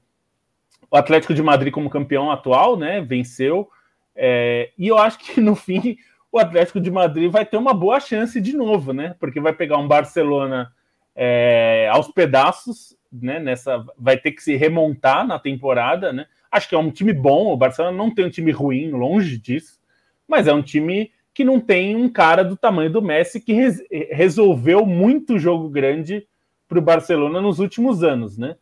o Atlético de Madrid como campeão atual, né? Venceu. É, e eu acho que no fim o Atlético de Madrid vai ter uma boa chance de novo, né? Porque vai pegar um Barcelona é, aos pedaços, né? Nessa vai ter que se remontar na temporada, né? Acho que é um time bom. O Barcelona não tem um time ruim, longe disso, mas é um time que não tem um cara do tamanho do Messi que res resolveu muito jogo grande para o Barcelona nos últimos anos, né?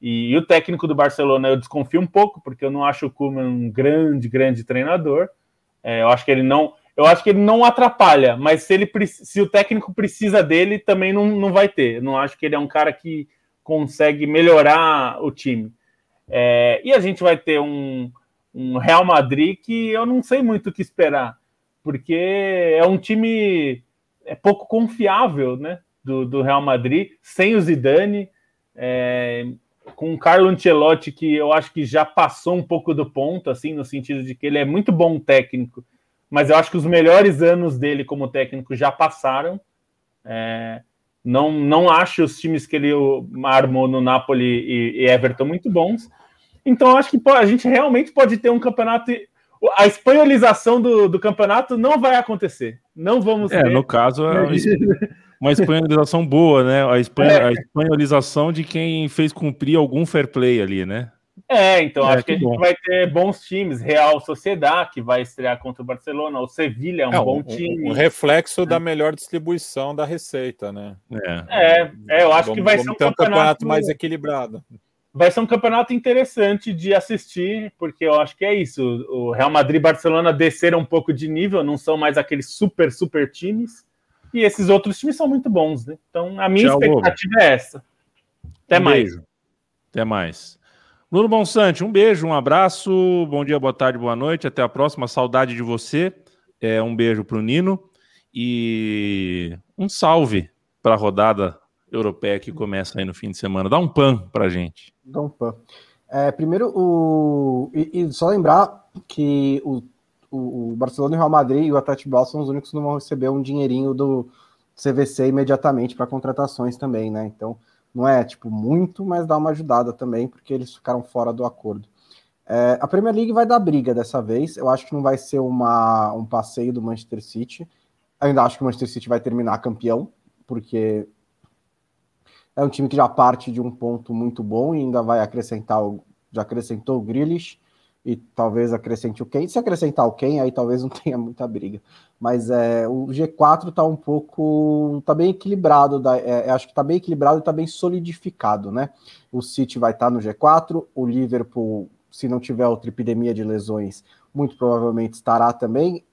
E, e, o técnico do Barcelona eu desconfio um pouco, porque eu não acho o Koeman um grande, grande treinador. É, eu acho que ele não. Eu acho que ele não atrapalha, mas se ele se o técnico precisa dele, também não, não vai ter. Eu não acho que ele é um cara que consegue melhorar o time. É, e a gente vai ter um, um Real Madrid que eu não sei muito o que esperar, porque é um time é pouco confiável, né? Do, do Real Madrid, sem o Zidane, é, com o Carlo Ancelotti, que eu acho que já passou um pouco do ponto, assim, no sentido de que ele é muito bom técnico, mas eu acho que os melhores anos dele como técnico já passaram. É, não, não acho os times que ele armou no Napoli e, e Everton muito bons. Então, acho que a gente realmente pode ter um campeonato. A espanholização do, do campeonato não vai acontecer. Não vamos é, ver. No caso, é uma espanholização boa, né? A, é. a espanholização de quem fez cumprir algum fair play ali, né? É, então é, acho que, que a gente vai ter bons times. Real Sociedade, que vai estrear contra o Barcelona. O Sevilha é um é, bom um, time. Um reflexo da melhor distribuição da receita, né? É, é, é eu acho vamos, que vai ser um campeonato... um campeonato mais equilibrado vai ser um campeonato interessante de assistir, porque eu acho que é isso. O Real Madrid e Barcelona desceram um pouco de nível, não são mais aqueles super, super times. E esses outros times são muito bons, né? Então a minha Tchau, expectativa é essa. Até um mais. Beijo. Até mais. Nuno Bonsante, um beijo, um abraço, bom dia, boa tarde, boa noite, até a próxima, saudade de você. É, um beijo para o Nino e um salve para a rodada europeia que começa aí no fim de semana. Dá um pan pra gente. Dá um pan. É, primeiro, o... E, e, só lembrar que o, o, Barcelona e o Real Madrid e o Atlético são os únicos que não vão receber um dinheirinho do CVC imediatamente para contratações também, né? Então, Não é tipo muito, mas dá uma ajudada também, porque eles ficaram fora do acordo. É, a Premier League vai dar briga dessa vez. Eu acho que não vai ser uma, um passeio do Manchester City. Eu ainda acho que o Manchester City vai terminar campeão, porque é um time que já parte de um ponto muito bom e ainda vai acrescentar, o, já acrescentou o Grealish e talvez acrescente o Ken. Se acrescentar o Ken, aí talvez não tenha muita briga. Mas é, o G4 está um pouco, está bem equilibrado, da, é, acho que está bem equilibrado e está bem solidificado, né? O City vai estar tá no G4, o Liverpool, se não tiver outra epidemia de lesões, muito provavelmente estará também.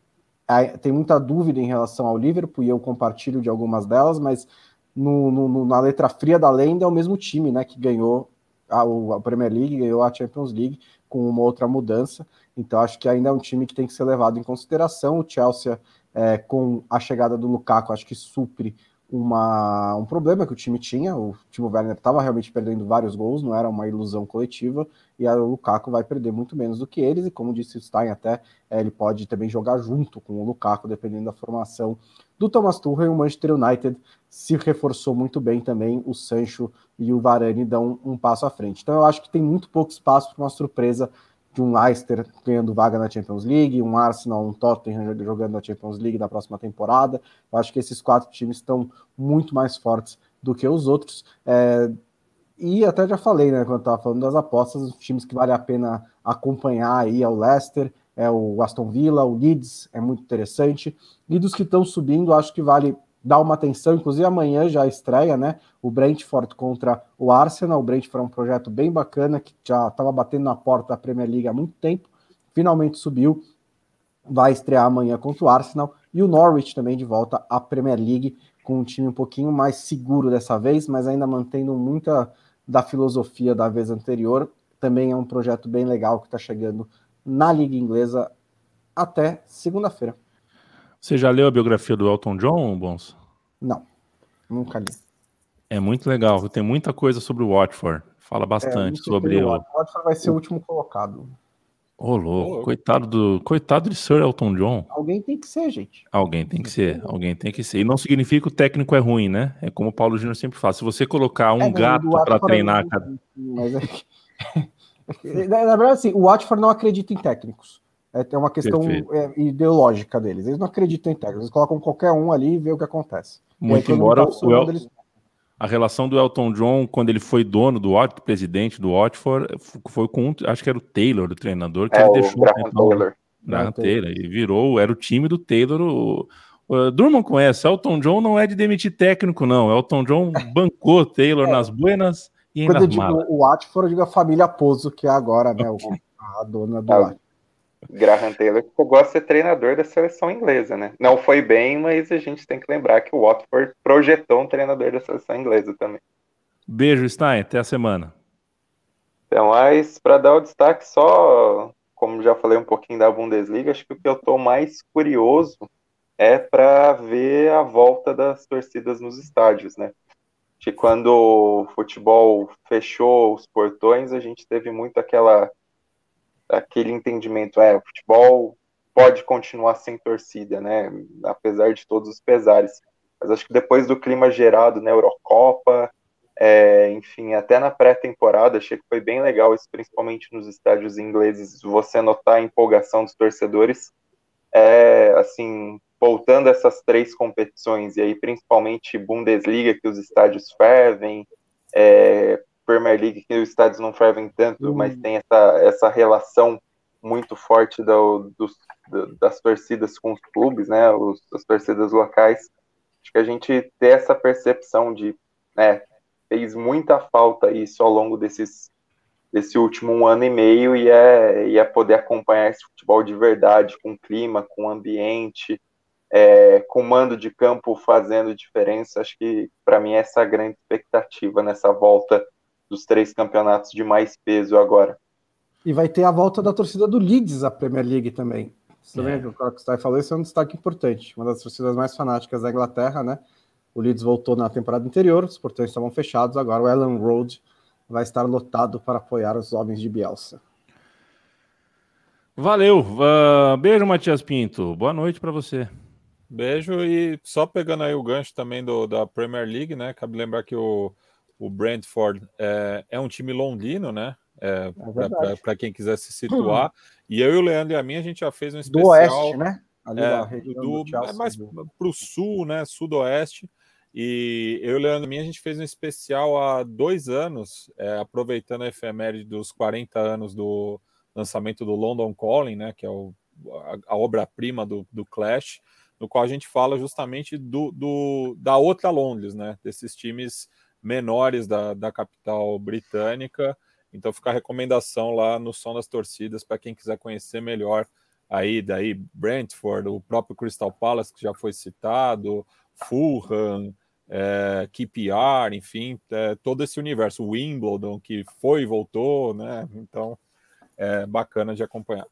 Tem muita dúvida em relação ao Liverpool e eu compartilho de algumas delas, mas no, no, na letra fria da lenda é o mesmo time, né, que ganhou a, a Premier League, ganhou a Champions League com uma outra mudança. Então acho que ainda é um time que tem que ser levado em consideração. O Chelsea, é, com a chegada do Lukaku, acho que supre uma, um problema que o time tinha. O Timo Werner estava realmente perdendo vários gols, não era uma ilusão coletiva, e o Lukaku vai perder muito menos do que eles, e como disse o Stein, até é, ele pode também jogar junto com o Lukaku, dependendo da formação do Thomas Tuchel. E o Manchester United se reforçou muito bem também, o Sancho e o Varane dão um passo à frente. Então eu acho que tem muito pouco espaço para uma surpresa de um Leicester ganhando vaga na Champions League, um Arsenal, um Tottenham jogando na Champions League na próxima temporada. Eu acho que esses quatro times estão muito mais fortes do que os outros. É, e até já falei, né, quando estava falando das apostas, os times que vale a pena acompanhar aí é o Leicester, é o Aston Villa, o Leeds, é muito interessante. E dos que estão subindo, acho que vale dar uma atenção, inclusive amanhã já estreia, né? O Brentford contra o Arsenal. O Brentford é um projeto bem bacana que já estava batendo na porta da Premier League há muito tempo, finalmente subiu, vai estrear amanhã contra o Arsenal e o Norwich também de volta à Premier League com um time um pouquinho mais seguro dessa vez, mas ainda mantendo muita da filosofia da vez anterior. Também é um projeto bem legal que está chegando na Liga Inglesa até segunda-feira. Você já leu a biografia do Elton John, Bons? Não, nunca li. É muito legal, tem muita coisa sobre o Watford. Fala é, bastante é, sobre o. O Watford vai ser o último colocado. Ô, oh, louco, coitado do. Coitado de Sir Elton John. Alguém tem que ser, gente. Alguém tem que ser, alguém tem que ser. E não significa que o técnico é ruim, né? É como o Paulo Júnior sempre fala. Se você colocar um é, gato para é treinar. É muito, mas é... Na verdade, assim, o Watford não acredita em técnicos. É, é uma questão é, ideológica deles. Eles não acreditam em técnicos. Eles colocam qualquer um ali e vê o que acontece. Muito embora tá o El... eles... a relação do Elton John, quando ele foi dono do Watford, presidente do Watford, foi com, acho que era o Taylor, o treinador, que é, ele deixou. Graham então, Taylor. Graham Taylor. E virou, era o time do Taylor. O, o, durmam com essa, Elton John não é de demitir técnico, não. Elton John bancou Taylor é. nas buenas e Quando eu digo o Watford, eu digo a família Pozo, que é agora né, a dona do ah, Watford. Graham Taylor chegou a ser treinador da seleção inglesa, né? Não foi bem, mas a gente tem que lembrar que o Watford projetou um treinador da seleção inglesa também. Beijo, Stein. Até a semana. Então, mas para dar o destaque só, como já falei um pouquinho da Bundesliga, acho que o que eu estou mais curioso é para ver a volta das torcidas nos estádios, né? Que quando o futebol fechou os portões, a gente teve muito aquela aquele entendimento, é, o futebol pode continuar sem torcida, né, apesar de todos os pesares. Mas acho que depois do clima gerado na Eurocopa, é, enfim, até na pré-temporada, achei que foi bem legal isso, principalmente nos estádios ingleses, você notar a empolgação dos torcedores, é, assim, voltando essas três competições, e aí principalmente Bundesliga, que os estádios fervem, é, Premier League que os estádios não fervem tanto, uhum. mas tem essa, essa relação muito forte do, dos, das torcidas com os clubes, né, os, as torcidas locais. Acho que a gente ter essa percepção de, né, fez muita falta isso ao longo desses desse último um ano e meio e é, e é poder acompanhar esse futebol de verdade, com clima, com ambiente, é, com mando de campo fazendo diferença. Acho que para mim essa é a grande expectativa nessa volta dos três campeonatos de mais peso agora. E vai ter a volta da torcida do Leeds à Premier League também. Você é. o que o falou, isso é um destaque importante. Uma das torcidas mais fanáticas da Inglaterra, né? O Leeds voltou na temporada anterior, os portões estavam fechados, agora o Ellen Road vai estar lotado para apoiar os homens de Bielsa. Valeu. Uh, beijo, Matias Pinto. Boa noite para você. Beijo e só pegando aí o gancho também do, da Premier League, né? Cabe lembrar que o o Brentford é, é um time londrino, né? É, é para quem quiser se situar. E eu e o Leandro e a mim, a gente já fez um especial. Do Oeste, né? Ali é, do, do é mais para o sul, né? Sudoeste. E eu e o Leandro e a mim, a gente fez um especial há dois anos, é, aproveitando a efeméride dos 40 anos do lançamento do London Calling, né? Que é o, a, a obra-prima do, do Clash, no qual a gente fala justamente do, do, da outra Londres, né? Desses times menores da, da capital britânica. Então fica a recomendação lá no Som das Torcidas para quem quiser conhecer melhor aí daí Brentford, o próprio Crystal Palace que já foi citado, Fulham, é, KPR, enfim, é, todo esse universo, Wimbledon que foi e voltou, né? Então é bacana de acompanhar.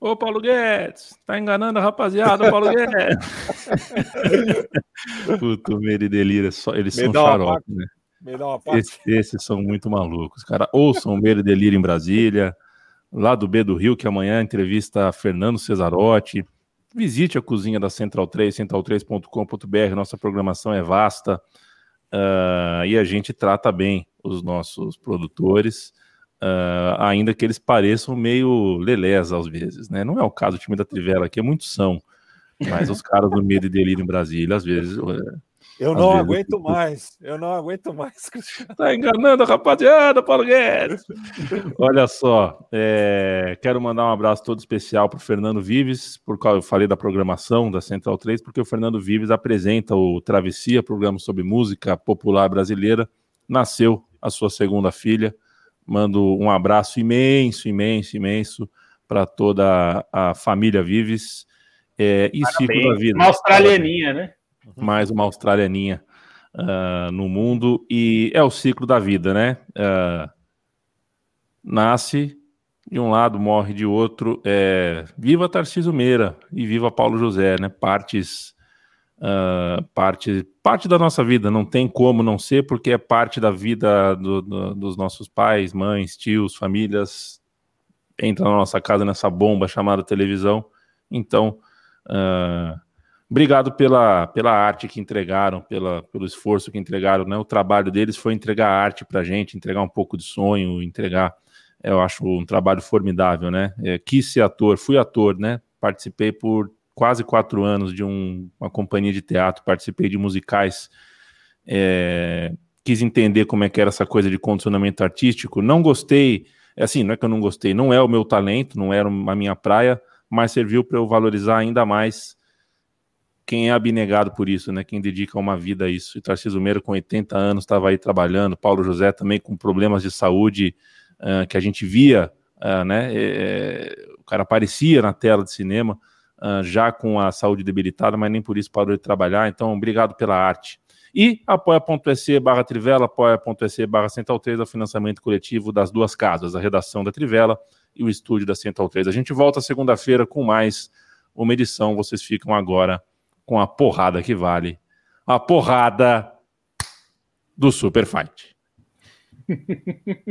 Ô, Paulo Guedes, tá enganando a rapaziada, Paulo Guedes. Puto, Meire Delira, eles Me são xarope, né? Esse, esses são muito malucos, cara. Ouçam o Meire Delira em Brasília, lá do B do Rio, que amanhã entrevista Fernando Cesarotti. Visite a cozinha da Central 3, central3.com.br. Nossa programação é vasta uh, e a gente trata bem os nossos produtores. Uh, ainda que eles pareçam meio lelés às vezes, né? Não é o caso do time da Trivela aqui, é muito são, mas os caras do Medo e Delírio em Brasília, às vezes. Eu não aguento mais, eu não aguento mais. Tá enganando a rapaziada, Paulo Guedes. Olha só, é, quero mandar um abraço todo especial para o Fernando Vives, por qual eu falei da programação da Central 3, porque o Fernando Vives apresenta o Travessia, programa sobre música popular brasileira. Nasceu a sua segunda filha, Mando um abraço imenso, imenso, imenso para toda a família Vives. É, e Parabéns. ciclo da vida. Uma australianinha, né? Mais uma australianinha uh, no mundo. E é o ciclo da vida, né? Uh, nasce de um lado, morre de outro. É, viva Tarcísio Meira e viva Paulo José, né? Partes uh, parte, parte da nossa vida, não tem como não ser, porque é parte da vida do, do, dos nossos pais, mães, tios, famílias, entra na nossa casa nessa bomba chamada televisão. Então, uh, obrigado pela, pela arte que entregaram, pela, pelo esforço que entregaram. Né? O trabalho deles foi entregar arte para gente, entregar um pouco de sonho, entregar. Eu acho um trabalho formidável, né? É, quis ser ator, fui ator, né? Participei por quase quatro anos de um, uma companhia de teatro, participei de musicais, é, quis entender como é que era essa coisa de condicionamento artístico. Não gostei, é assim, não é que eu não gostei, não é o meu talento, não era a minha praia, mas serviu para eu valorizar ainda mais quem é abnegado por isso, né? Quem dedica uma vida a isso. E Tarcísio Meira, com 80 anos, estava aí trabalhando, Paulo José também com problemas de saúde uh, que a gente via, uh, né? É, o cara aparecia na tela de cinema uh, já com a saúde debilitada, mas nem por isso parou de trabalhar. Então, obrigado pela arte. E apoia.se barra Trivela, apoia.se barra Central 3, o financiamento coletivo das duas casas, a redação da Trivela e o estúdio da Central 3. A gente volta segunda-feira com mais uma edição. Vocês ficam agora com a porrada que vale. A porrada do Super Fight.